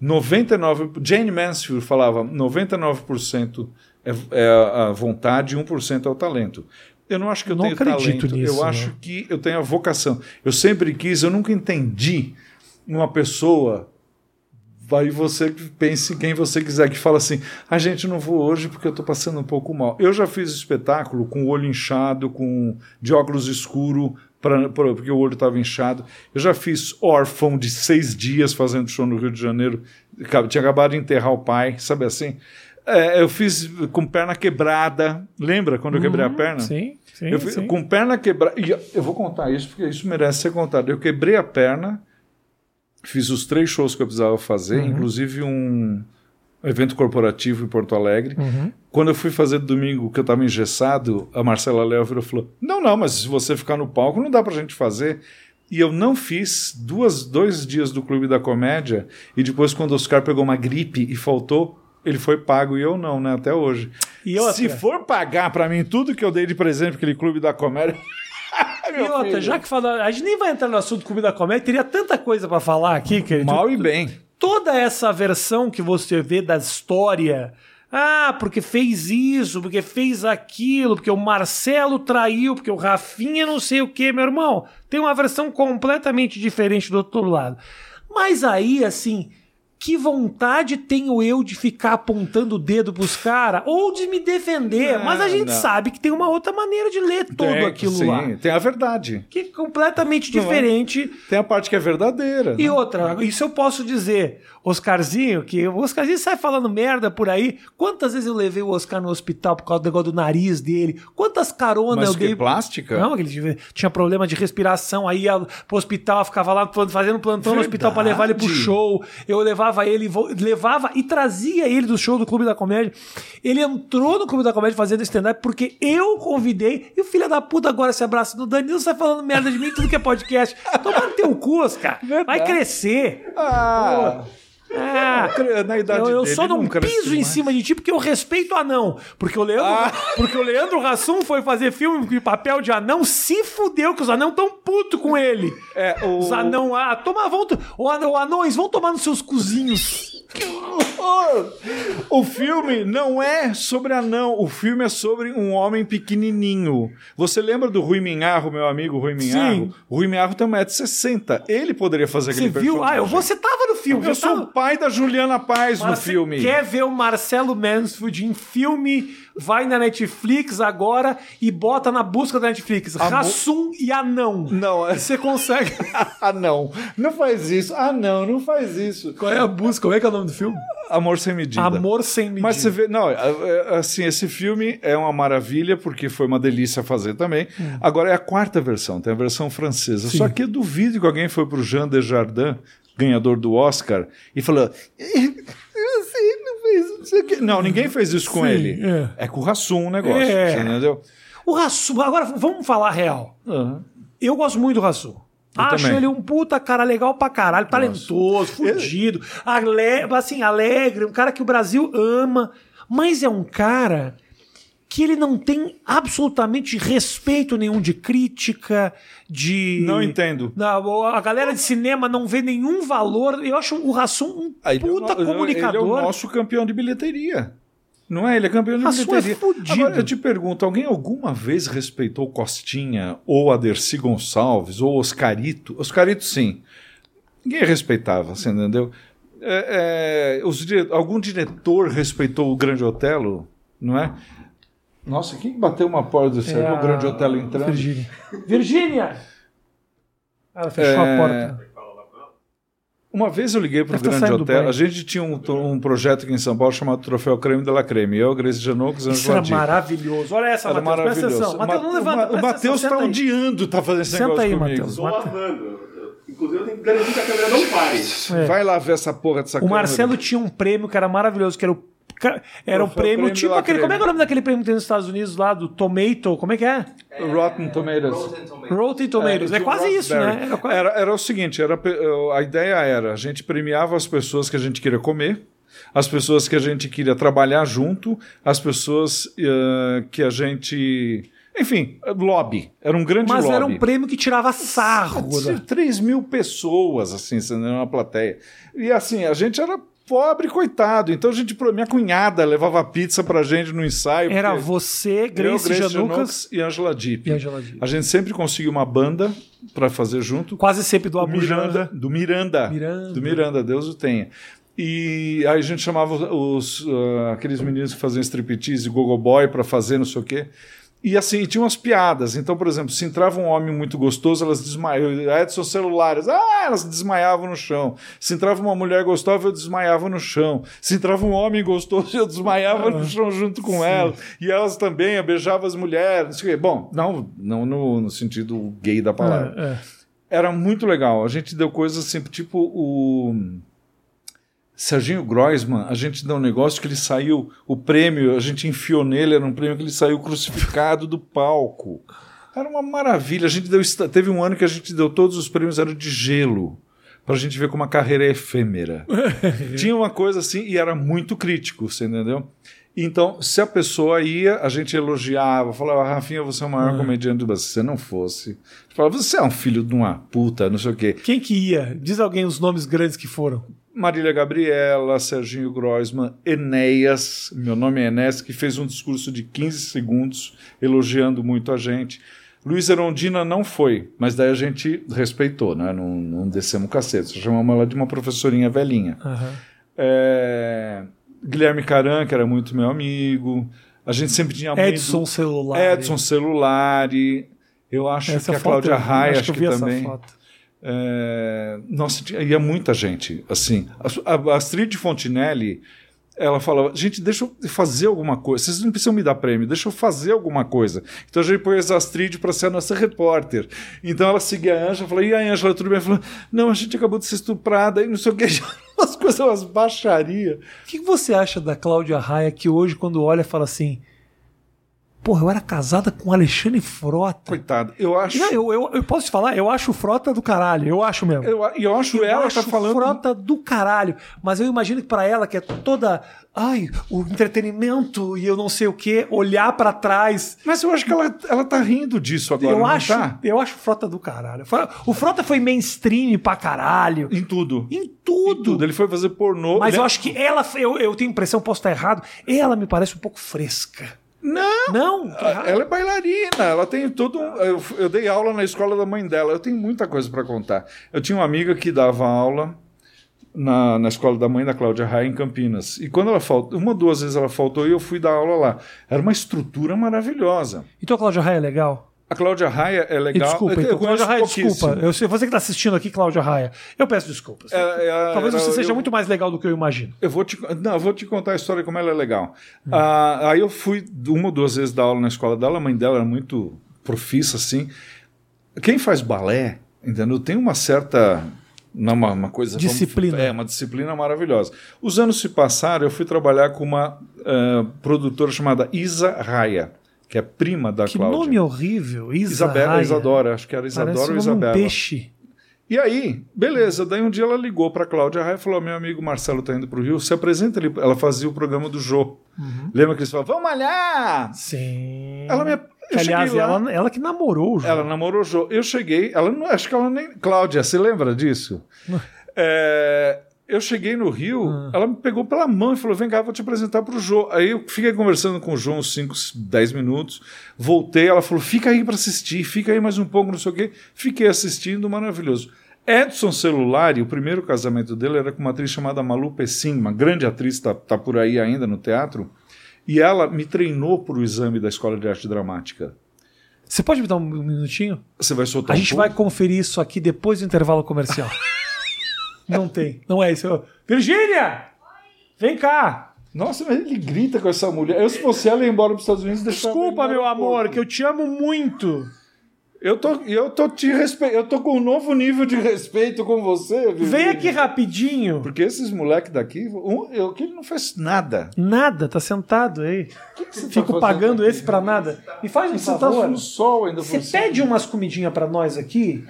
99. Jane Mansfield falava: 99% é, é a vontade e 1% é o talento. Eu não acho que eu Não tenho acredito talento. nisso, eu acho não. que eu tenho a vocação. Eu sempre quis, eu nunca entendi uma pessoa Aí você pense em quem você quiser, que fala assim: a gente não vou hoje porque eu estou passando um pouco mal. Eu já fiz espetáculo com o olho inchado, com de óculos escuro, pra, pra- porque o olho estava inchado. Eu já fiz órfão de seis dias fazendo show no Rio de Janeiro. Tinha acabado de enterrar o pai, sabe assim? É, eu fiz com perna quebrada. Lembra quando eu quebrei a perna? Sim, sim, Eu fui- sim. com perna quebrada. e Eu vou contar isso porque isso merece ser contado. Eu quebrei a perna, fiz os três shows que eu precisava fazer, inclusive um evento corporativo em Porto Alegre. Quando eu fui fazer domingo, que eu estava engessado, a Marcela Léo virou e falou: Não, não, mas se você ficar no palco, não dá pra gente fazer. E eu não fiz duas, dois dias do Clube da Comédia, e depois, quando o Oscar pegou uma gripe e faltou, ele foi pago e eu não, né? Até hoje. E outra? Se for pagar pra mim tudo que eu dei de presente pra aquele Clube da Comédia. (laughs) (laughs) E outra, filho. já que fala, a gente nem vai entrar no assunto Clube da Comédia, teria tanta coisa pra falar aqui, querido. Mal e bem. Toda essa versão que você vê da história, ah, porque fez isso, porque fez aquilo, porque o Marcelo traiu, porque o Rafinha não sei o que, meu irmão. Tem uma versão completamente diferente do outro lado. Mas aí, assim, que vontade tenho eu de ficar apontando o dedo pros caras ou de me defender? Mas a gente não. sabe que tem uma outra maneira de ler tudo Tem, aquilo sim, lá. Tem a verdade. Que é completamente Não é? diferente. Tem a parte que é verdadeira. E né? outra, isso eu posso dizer, Oscarzinho, que o Oscarzinho sai falando merda por aí. Quantas vezes eu levei o Oscar no hospital por causa do negócio do nariz dele? Quantas caronas Mas eu que, dei. plástica? Não, ele tinha- problema de respiração, aí ia pro hospital, ficava lá fazendo plantão no hospital pra levar ele pro Verdade. show. Eu levava ele, vo- levava e trazia ele do show do Clube da Comédia. Ele entrou no Clube da Comédia fazendo stand-up porque eu convidei. E o filho da puta agora se abraça no Danilo, sai falando merda de mim, tudo que é podcast. Toma no teu cu, Oscar. Vai Verdade. crescer. Ah, Ah, na idade eu, eu dele, só não nunca piso em mais. cima de ti porque eu respeito o anão. Porque o Leandro, Ah. porque o Leandro Hassum foi fazer filme de papel de anão, se fudeu que os anão tão puto com ele. É, o... Os anão, ah, toma, vão, o anões, vão tomar nos seus cozinhos. Que horror! O filme não é sobre anão, o filme é sobre um homem pequenininho. Você lembra do Rui Minharro, meu amigo Rui Minharro? Sim. O Rui Minharro tem 1,60m. Ele poderia fazer Você aquele viu? Ah, eu, você tava filme. Eu você sou tava- o pai da Juliana Paz no Mas você filme. Quer ver o Marcelo Mansfield em filme? Vai na Netflix agora e bota na busca da Netflix. Amor- Rassum e Anão. Não, é... Você consegue. (laughs) ah, não. Não faz isso. Ah, não, não faz isso. Qual é a busca? Como é que é o nome do filme? Amor sem medida. Amor sem medida. Mas você vê, não, é- é- assim, esse filme é uma maravilha porque foi uma delícia fazer também. Agora é a quarta versão, tem a versão francesa. Só que eu duvido que alguém foi pro Jean Desjardins, ganhador do Oscar, e falou: "Eh, você não fez isso aqui." Não, ninguém fez isso com Sim, ele. é. É com o Rassum o negócio, É. entendeu? O Rassum, agora vamos falar real. Aham. Eu gosto muito do Rassum. Acho também. ele um puta cara legal pra caralho, talentoso, fudido, ale- assim, alegre, um cara que o Brasil ama, mas é um cara que ele não tem absolutamente respeito nenhum de crítica, de... Não entendo. A galera de cinema não vê nenhum valor. Eu acho o Rassum um Ah, ele é o puta comunicador. Ele é o nosso campeão de bilheteria. Não é? Ele é campeão de Rassum é bilheteria. fudido. Agora eu te pergunto: alguém alguma vez respeitou Costinha, ou Aderci Gonçalves, ou Oscarito? Oscarito, sim. Ninguém respeitava, você entendeu? É, é, dire- Algum diretor respeitou o Grande Otelo, não é? Nossa, quem bateu uma porta do céu? É o Grande Otelo entrando? Virgínia. Virgínia! Ela fechou É, a porta. Uma vez eu liguei para o tá Grande Hotel. A gente tinha um, um projeto aqui em São Paulo chamado Troféu Creme de la Creme. Eu, Grace Janocas e Isso era maravilhoso. Olha essa, Era Matheus, presta maravilhoso. atenção. Matheus, não levanta. o Matheus está odiando tá fazendo esse Senta negócio aí, comigo. Matheus. Estou Inclusive, eu tenho que garantir que a câmera não pare. É. Vai lá ver essa porra dessa O câmera. Marcelo tinha um prêmio que era maravilhoso, que era o. Era o Troféu prêmio, Prêmio tipo aquele. Creme. Como é que é o nome daquele prêmio que tem nos Estados Unidos lá, do Tomato? Como é que é? Rotten Tomatoes. Rotten Tomatoes. É, um quase isso, né? Era quase- Era, era o seguinte, era, a ideia era, a gente premiava as pessoas que a gente queria comer, as pessoas que a gente queria trabalhar junto, as pessoas eh, que a gente... Enfim, lobby. Era um grande Mas lobby. era um prêmio que tirava sarro. Tinha né? 3 mil pessoas, assim, sendo na plateia. E assim, a gente era pobre, coitado. Então a gente, minha cunhada levava pizza pra gente no ensaio. Era você, eu, Grace Grace Janucas e Angela Dipp. e Angela. A gente sempre conseguiu uma banda pra fazer junto. Quase sempre do Do Abu Miranda, Janra. do Miranda. Miranda. Do Miranda, Deus o tenha. E aí a gente chamava os, uh, aqueles meninos que faziam striptease, gogo boy, para fazer não sei o quê. E assim, tinha umas piadas. Então, por exemplo, se entrava um homem muito gostoso, elas desmaiavam. Edson celulares, ah, elas desmaiavam no chão. Se entrava uma mulher gostosa, eu desmaiava no chão. Se entrava um homem gostoso, eu desmaiava no chão junto com ela. E elas também, eu beijava as mulheres. Não sei o quê. Bom, não, não no, no sentido gay da palavra. É, é. Era muito legal. A gente deu coisas assim, tipo o. Serginho Groisman, a gente deu um negócio que ele saiu, o prêmio, a gente enfiou nele, era um prêmio que ele saiu crucificado do palco. Era uma maravilha. A gente deu, teve um ano que a gente deu todos os prêmios, eram de gelo, para a gente ver como a carreira é efêmera. (laughs) Tinha uma coisa assim, e era muito crítico, você entendeu? Então, se a pessoa ia, a gente elogiava, falava, Rafinha, você é o maior comediante do Brasil. Se você não fosse, falava, você é um filho de uma puta, não sei o quê. Quem que ia? Diz alguém os nomes grandes que foram. Marília Gabriela, Serginho Groisman, Enéas, meu nome é Enéas, que fez um discurso de 15 segundos elogiando muito a gente. Luiz Erondina não foi, mas daí a gente respeitou, né? não, não descemos cacete, chamamos ela de uma professorinha velhinha. Aham. É, Guilherme Caran, que era muito meu amigo, a gente sempre tinha muito- Edson Celular. Edson Celulari, eu acho Essa que a Cláudia eu- Raia, acho que que, eu vi essa também. foto. É, nossa, ia muita gente. Assim, a, a Astrid Fontinelli, ela falava: gente, deixa eu fazer alguma coisa. Vocês não precisam me dar prêmio, deixa eu fazer alguma coisa. Então a gente pôs a Astrid para ser a nossa repórter. Então ela seguia a Ângela, falou: e aí, Ângela, tudo bem? Falou: não, a gente acabou de ser estuprada, e não sei o que, (laughs) umas coisas, umas baixarias. O que que você acha da Cláudia Raia que hoje, quando olha, fala assim: Porra, eu era casada com Alexandre Frota. Coitado, eu acho. Não, eu, eu, eu posso te falar, eu acho o Frota do caralho, eu acho mesmo. eu, eu acho Eu ela acho tá falando. frota do caralho. Mas eu imagino que pra ela, que é toda. Ai, o entretenimento e eu não sei o que, olhar pra trás. Mas eu acho que ela, ela tá rindo disso agora. eu acho, tá? eu acho frota do caralho. O Frota foi mainstream pra caralho. Em tudo. Em tudo. Em tudo. Ele foi fazer pornô. Mas Ele- eu acho que ela, eu, eu tenho impressão, posso estar errado, ela me parece um pouco fresca. Não! Não, errado. Ela é bailarina, ela tem todo um. Eu, eu dei aula na escola da mãe dela, eu tenho muita coisa para contar. Eu tinha uma amiga que dava aula na, na escola da mãe da Cláudia Raia em Campinas. E quando ela faltou, uma ou duas vezes ela faltou e eu fui dar aula lá. Era uma estrutura maravilhosa. Então a Cláudia Raia é legal? A Cláudia Raia é E legal. desculpa, eu, então, eu Cláudia conheço Raia, desculpa. Eu você que está assistindo aqui, Cláudia Raia, eu peço desculpas. É, é, Talvez você seja eu- muito mais legal do que eu imagino. Eu vou te, não, eu vou te contar a história como ela é legal. Hum. Ah, aí eu fui uma ou duas vezes dar aula na escola dela, a mãe dela era muito profissa, assim. Quem faz balé, entendeu? Tem uma certa. Não, uma, uma coisa. vamos- Disciplina. é, uma disciplina maravilhosa. Os anos se passaram, eu fui trabalhar com uma ah, produtora chamada Isa Raia, que é prima da Que Cláudia. nome horrível. Isa Isabela, Raia. Isadora, acho que era Parece Isadora o ou de um Isabela. peixe. E aí, beleza. Daí um dia ela ligou para Cláudia Raia e falou: Meu amigo Marcelo tá indo para o Rio, se apresenta ali. Ela fazia o programa do Jô. Uhum. Lembra que eles falavam: Vamos malhar! Sim. Ela me. Que, Eu aliás, lá, ela, ela que namorou o João. ela namorou o Jô. Eu cheguei, ela não, acho que ela nem. Cláudia, você lembra disso? É, eu cheguei no Rio, Ah. ela me pegou pela mão e falou: Vem cá, vou te apresentar para o Jô. Aí eu fiquei conversando com o Jô uns 5, 10 minutos. Voltei, ela falou: Fica aí para assistir, fica aí mais um pouco, não sei o quê. Fiquei assistindo, maravilhoso. Edson Celulari, o primeiro casamento dele era com uma atriz chamada Malu Pessin, uma grande atriz, está tá por aí ainda no teatro. E ela me treinou para o exame da Escola de Arte Dramática. Você pode me dar um minutinho? Você vai soltar A um gente pouco? vai conferir isso aqui depois do intervalo comercial. (laughs) não tem. Não é isso. Virgínia! Vem cá! Nossa, mas ele grita com essa mulher. Eu, se fosse ela, ia embora para os Estados Unidos Desculpa, meu amor, que eu te amo muito. Eu tô, eu tô te respe... eu tô com um novo nível de respeito com você, Virgínia. Vem aqui rapidinho. Porque esses moleques daqui, um, eu, que ele não fez nada. Nada, tá sentado aí. você Fico tá pagando fazendo esse pra nada. Me faz um Você tá favor. no sol ainda. Você pede umas comidinhas pra nós aqui?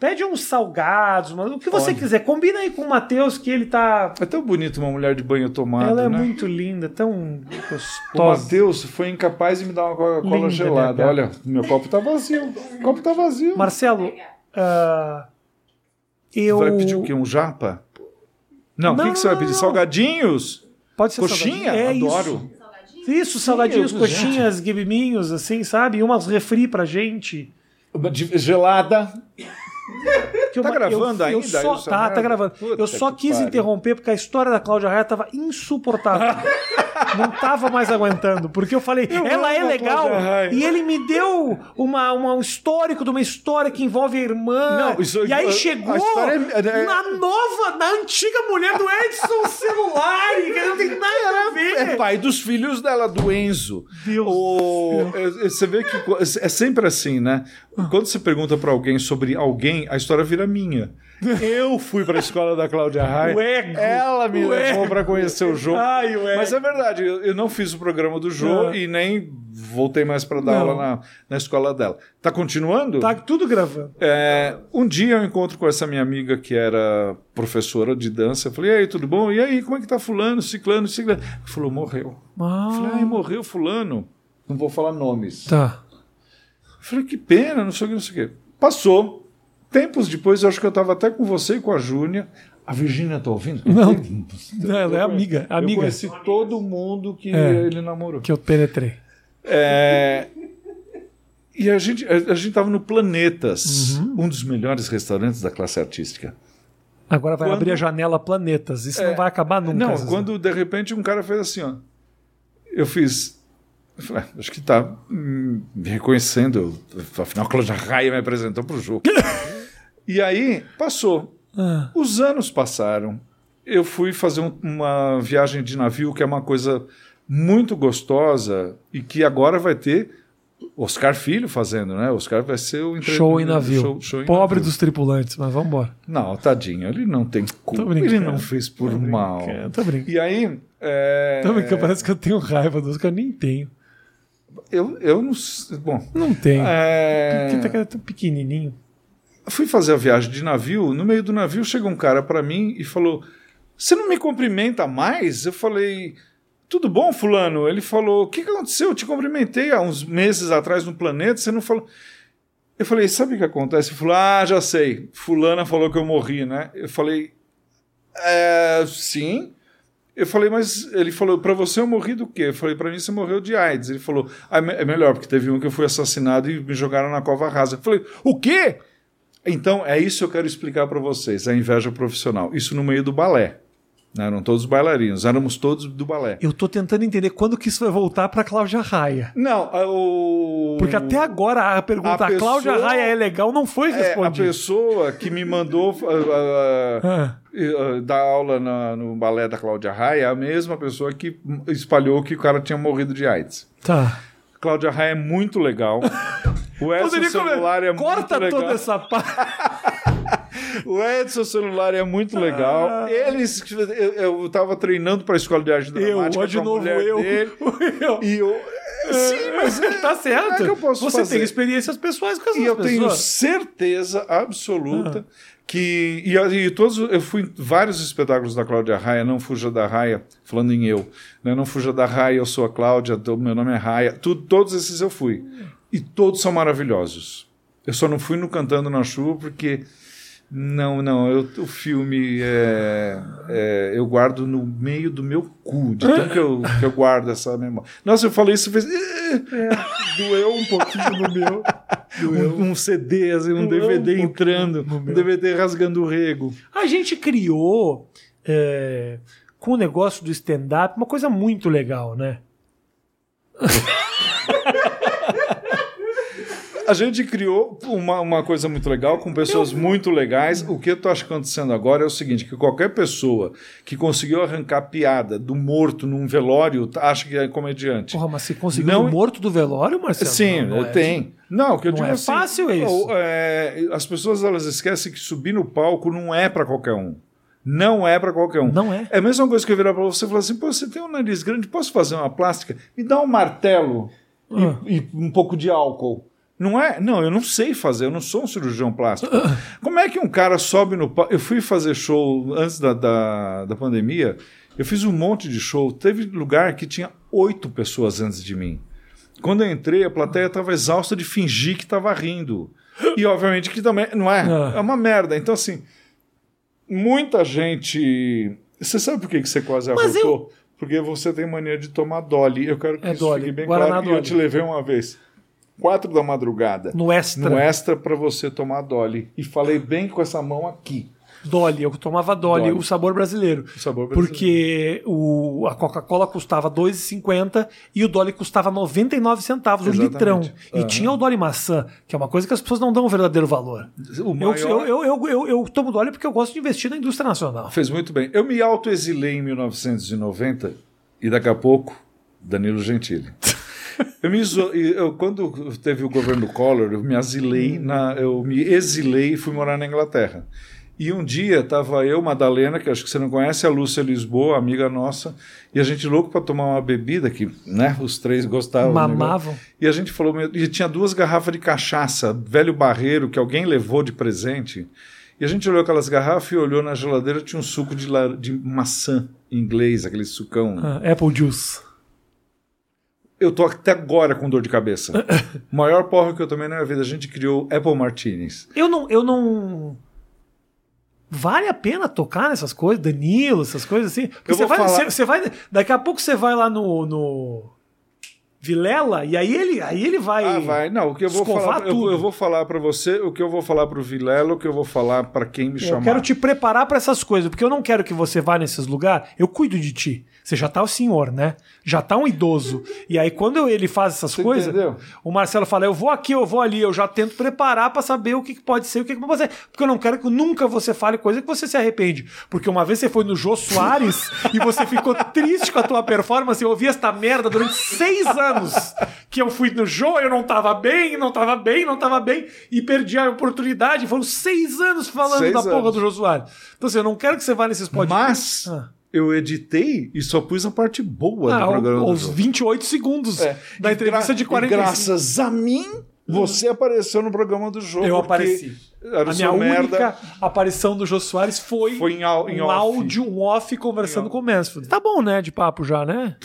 Pede uns salgados, o que você quiser. Combina aí com o Matheus que ele tá. É tão bonito uma mulher de banho tomado, Ela é né? muito linda, tão O gostosa. Matheus foi incapaz de me dar uma Coca-Cola Linda, gelada. minha Olha, meu copo tá vazio. O copo tá vazio. Marcelo, ah, eu. Vai pedir o quê? Um japa? Não, o que, que você vai pedir? Salgadinhos? Pode ser Coxinha? É Adoro. Isso, isso salgadinhos, eu- coxinhas, guibiminhos, assim, sabe? E umas refri pra gente. Gelada. Eu- Tá gravando eu, eu ainda Só, tá, tá merda? gravando. Puta eu só quis pariu. interromper porque a história da Cláudia Raia tava insuportável. (laughs) Não tava mais aguentando. Porque eu falei, ela é legal. E ele me deu uma, uma- um histórico de uma história que envolve a irmã. Não, isso- e aí a- chegou história é- é- na nova, na antiga mulher do Edson celular. Que não tem nada a ver. É pai dos filhos dela, do Enzo. Deus O- é- é- Você vê que é sempre assim, né? Quando você pergunta pra alguém sobre alguém, a história vira minha. Eu fui pra escola da Cláudia (laughs) Raia. O ego. Ela me O levou ego. pra conhecer o jogo. Ai, o ego. Mas é verdade, eu, eu não fiz o programa do Jô Ah. e nem voltei mais pra dar Não. aula na, na escola dela. Tá continuando? Tá tudo gravando. É, um dia eu encontro com essa minha amiga que era professora de dança. Eu falei, e aí, tudo bom? E aí, como é que tá fulano, ciclano, ciclano? Ela falou, morreu. Eu falei, ai, morreu fulano. Não vou falar nomes. Tá. Eu falei, que pena, não sei o que, não sei o que. Passou. Tempos depois, eu acho que eu estava até com você e com a Júnia. A Virgínia tá ouvindo? Não. Eu- Ela é eu- amiga, Eu amiga. conheci todo mundo que É. ele namorou. Que eu penetrei. É, E a gente a, a gente tava no Planetas, Uhum. um dos melhores restaurantes da classe artística. Agora vai Quando- abrir a janela Planetas. Isso não É, vai acabar nunca. Não, quando de repente um cara fez assim, ó. Eu fiz. Eu falei, "Ah, acho que tá hum, me reconhecendo. Afinal, a Cláudia Raia me apresentou pro jogo. (laughs) e aí, passou. Ah, Os anos passaram. Eu fui fazer um- uma viagem de navio, que é uma coisa muito gostosa e que agora vai ter Oscar Filho fazendo, né? Oscar vai ser o entre- show em navio. show- show em Pobre navio. dos tripulantes, mas vamos embora. Não, tadinho, ele não tem culpa. Ele não fez por mal. Tô brincando. E aí. É... Tô brincando, parece que eu tenho raiva dos que eu nem tenho. Eu, eu não. sei- Bom. Não tenho. é, Porque tá tão pequenininho. Fui fazer a viagem de navio. No meio do navio chega um cara para mim e falou: Você não me cumprimenta mais? Eu falei. Tudo bom, Fulano? Ele falou: O que, que aconteceu? Eu te cumprimentei há uns meses atrás no planeta, você não falou. Eu falei: Sabe o que acontece? Ele falou: Ah, já sei. Fulana falou que eu morri, né? Eu falei: é, Sim. Eu falei, mas ele falou, pra você eu morri do quê? Eu falei, pra mim você morreu de AIDS. Ele falou, ah, é é melhor, porque teve um que eu fui assassinado e me jogaram na cova rasa. Eu falei, o quê? Então, é isso que eu quero explicar pra vocês, a inveja profissional. Isso no meio do balé. Né? Eram todos bailarinos, éramos todos do balé. Eu tô tentando entender quando que isso vai voltar pra Cláudia Raia. Não, o... Porque até agora a pergunta, A a, Cláudia pessoa- Raia é legal, não foi É, a respondida. pessoa que me mandou (laughs) ah, Ah, ah, dar aula na- no balé da Cláudia Raia é a mesma pessoa que espalhou que o cara tinha morrido de AIDS. tá. Cláudia Raia é muito legal. (laughs) O Edson Poderia celular é Corta muito legal. toda essa parte. (laughs) O Edson celular é muito legal. Ah. Eles, eu, eu tava treinando para a escola de arte Eu, dramática ó, de novo eu. dele. (laughs) eu. E eu, sim, mas é, (laughs) tá certo. é que eu posso Você fazer? tem experiências pessoais com essas E eu pessoas. tenho certeza absoluta Ah. que. E, e todos. Eu fui em vários espetáculos da Cláudia Raia, não fuja da Raia, falando em eu. Né? Não fuja da Raia, eu sou a Cláudia, meu nome é Raia. Tu- todos esses eu fui. E todos são maravilhosos. Eu só não fui no Cantando na Chuva porque. Não, não, eu- o filme é, é, eu guardo no meio do meu cu, de tanto que eu, que eu guardo essa memória. Nossa, eu falei isso e fez. Doeu um pouquinho no meu. um, um CD, assim, um Doeu um DVD pouquinho entrando, um. DVD rasgando o rego. A gente criou, é, com o negócio do stand-up, uma coisa muito legal, né? (laughs) A gente criou uma, uma coisa muito legal, com pessoas muito legais. O que eu que acontecendo agora é o seguinte: que qualquer pessoa que conseguiu arrancar piada do morto num velório tá- acha que é comediante. Porra, mas você conseguiu Não- o morto do velório, Marcelo? Sim, Não, não é- tem. Não, o que eu não digo é assim, fácil isso. é, as pessoas elas esquecem que subir no palco não é para qualquer um. Não é para qualquer um. Não é. É a mesma coisa que eu virar para você e falar assim: Pô, você tem um nariz grande, posso fazer uma plástica? Me dá um martelo e- Ah. e, um pouco de álcool. Não é? Não, eu não sei fazer, eu não sou um cirurgião plástico. (clears throat) Como é que um cara sobe no palco? Eu fui fazer show antes da, da, da pandemia, eu fiz um monte de show. Teve lugar que tinha oito pessoas antes de mim. Quando eu entrei, a plateia estava exausta de fingir que estava rindo. E obviamente que também não é. Ah. É uma merda. Então, assim, muita gente. Você sabe por que que você quase Mas arrotou? Porque você tem mania de tomar Dolly. Eu quero que É isso Dolly. fique bem Guaraná claro. E eu Dolly. te levei uma vez. Quatro da madrugada. No extra. No extra para você tomar Dolly. E falei bem com essa mão aqui. Dolly, eu tomava Dolly, Dolly. o sabor brasileiro. O sabor brasileiro. Porque o, a Coca-Cola custava 2,50 e o Dolly custava 99 centavos, o Exatamente. litrão. E Aham. tinha o Dolly maçã, que é uma coisa que as pessoas não dão o verdadeiro valor. O maior- eu, eu, eu, eu, eu tomo Dolly porque eu gosto de investir na indústria nacional. Fez muito bem. Eu me autoexilei em 1990 e daqui a pouco, Danilo Gentili. (laughs) (laughs) Eu me iso... eu, quando teve o governo Collor, eu me asilei, na... eu me exilei e fui morar na Inglaterra. E um dia estava eu, Madalena, que acho que você não conhece, a Lúcia Lisboa, amiga nossa, e a gente louco para tomar uma bebida que, né, os três gostavam. negócio. Mamavam. E a gente falou, e tinha duas garrafas de cachaça, velho barreiro, que alguém levou de presente. E a gente olhou aquelas garrafas e olhou na geladeira, tinha um suco de, lar- de maçã inglês, aquele sucão. Ah, Apple Juice. Eu tô até agora com dor de cabeça. o (coughs) maior porra que eu tomei na minha vida, a gente criou Apple Martinis. Eu não, eu não. Vale a pena tocar nessas coisas, Danilo, essas coisas assim? Porque Eu você vai, falar- você, você vai. Daqui a pouco você vai lá no. no Vilela e aí ele, aí ele vai. Ah, vai. Não, o que eu vou falar, eu, tudo. eu vou falar para você, o que eu vou falar pro Vilela, o que eu vou falar para quem me Eu chamar. quero te preparar pra essas coisas, porque eu não quero que você vá nesses lugares. Eu cuido de ti. Você já tá o senhor, né? Já tá um idoso. E aí, quando ele faz essas Você coisas, entendeu? o Marcelo fala: eu vou aqui, eu vou ali, eu já tento preparar pra saber o que que pode ser, o que, que pode ser. Porque eu não quero que nunca você fale coisa que você se arrepende. Porque uma vez você foi no Jô Soares (laughs) e você ficou triste com a tua performance. Eu ouvi esta merda durante seis anos. Que eu fui no Jô, eu não tava bem, não tava bem, não tava bem, e perdi a oportunidade. Foram seis anos falando Seis da porra anos. do Jô Soares. Então, assim, eu não quero que você vá nesses podcasts. Mas Ah. Eu editei e só pus a parte boa Ah, do programa. do os jogo. 28 segundos É. da E entrevista de e 45. graças a mim, você apareceu no programa do jogo. Eu apareci. A minha seu única merda. aparição do Jô Soares foi, Foi em au- em um off. áudio, um off conversando com o Mansfield. Tá bom, né, de papo já, né?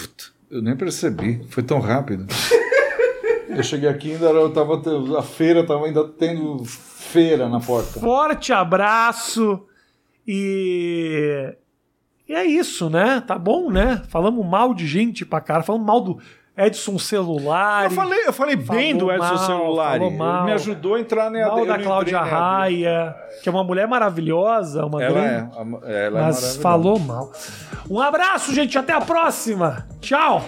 Eu nem percebi, foi tão rápido. (laughs) eu cheguei aqui ainda era- eu tava a feira tava ainda tendo feira na porta. Forte abraço e... E é isso, né? Tá bom, né? Falamos mal de gente pra cara, falamos mal do Edson Celular. Eu falei, eu falei bem do Edson Celular. me ajudou a entrar na Mal da Cláudia Raia, que é uma mulher maravilhosa, uma Ela grande... é, ela é Mas maravilhosa. falou mal. Um abraço, gente. Até a próxima. Tchau.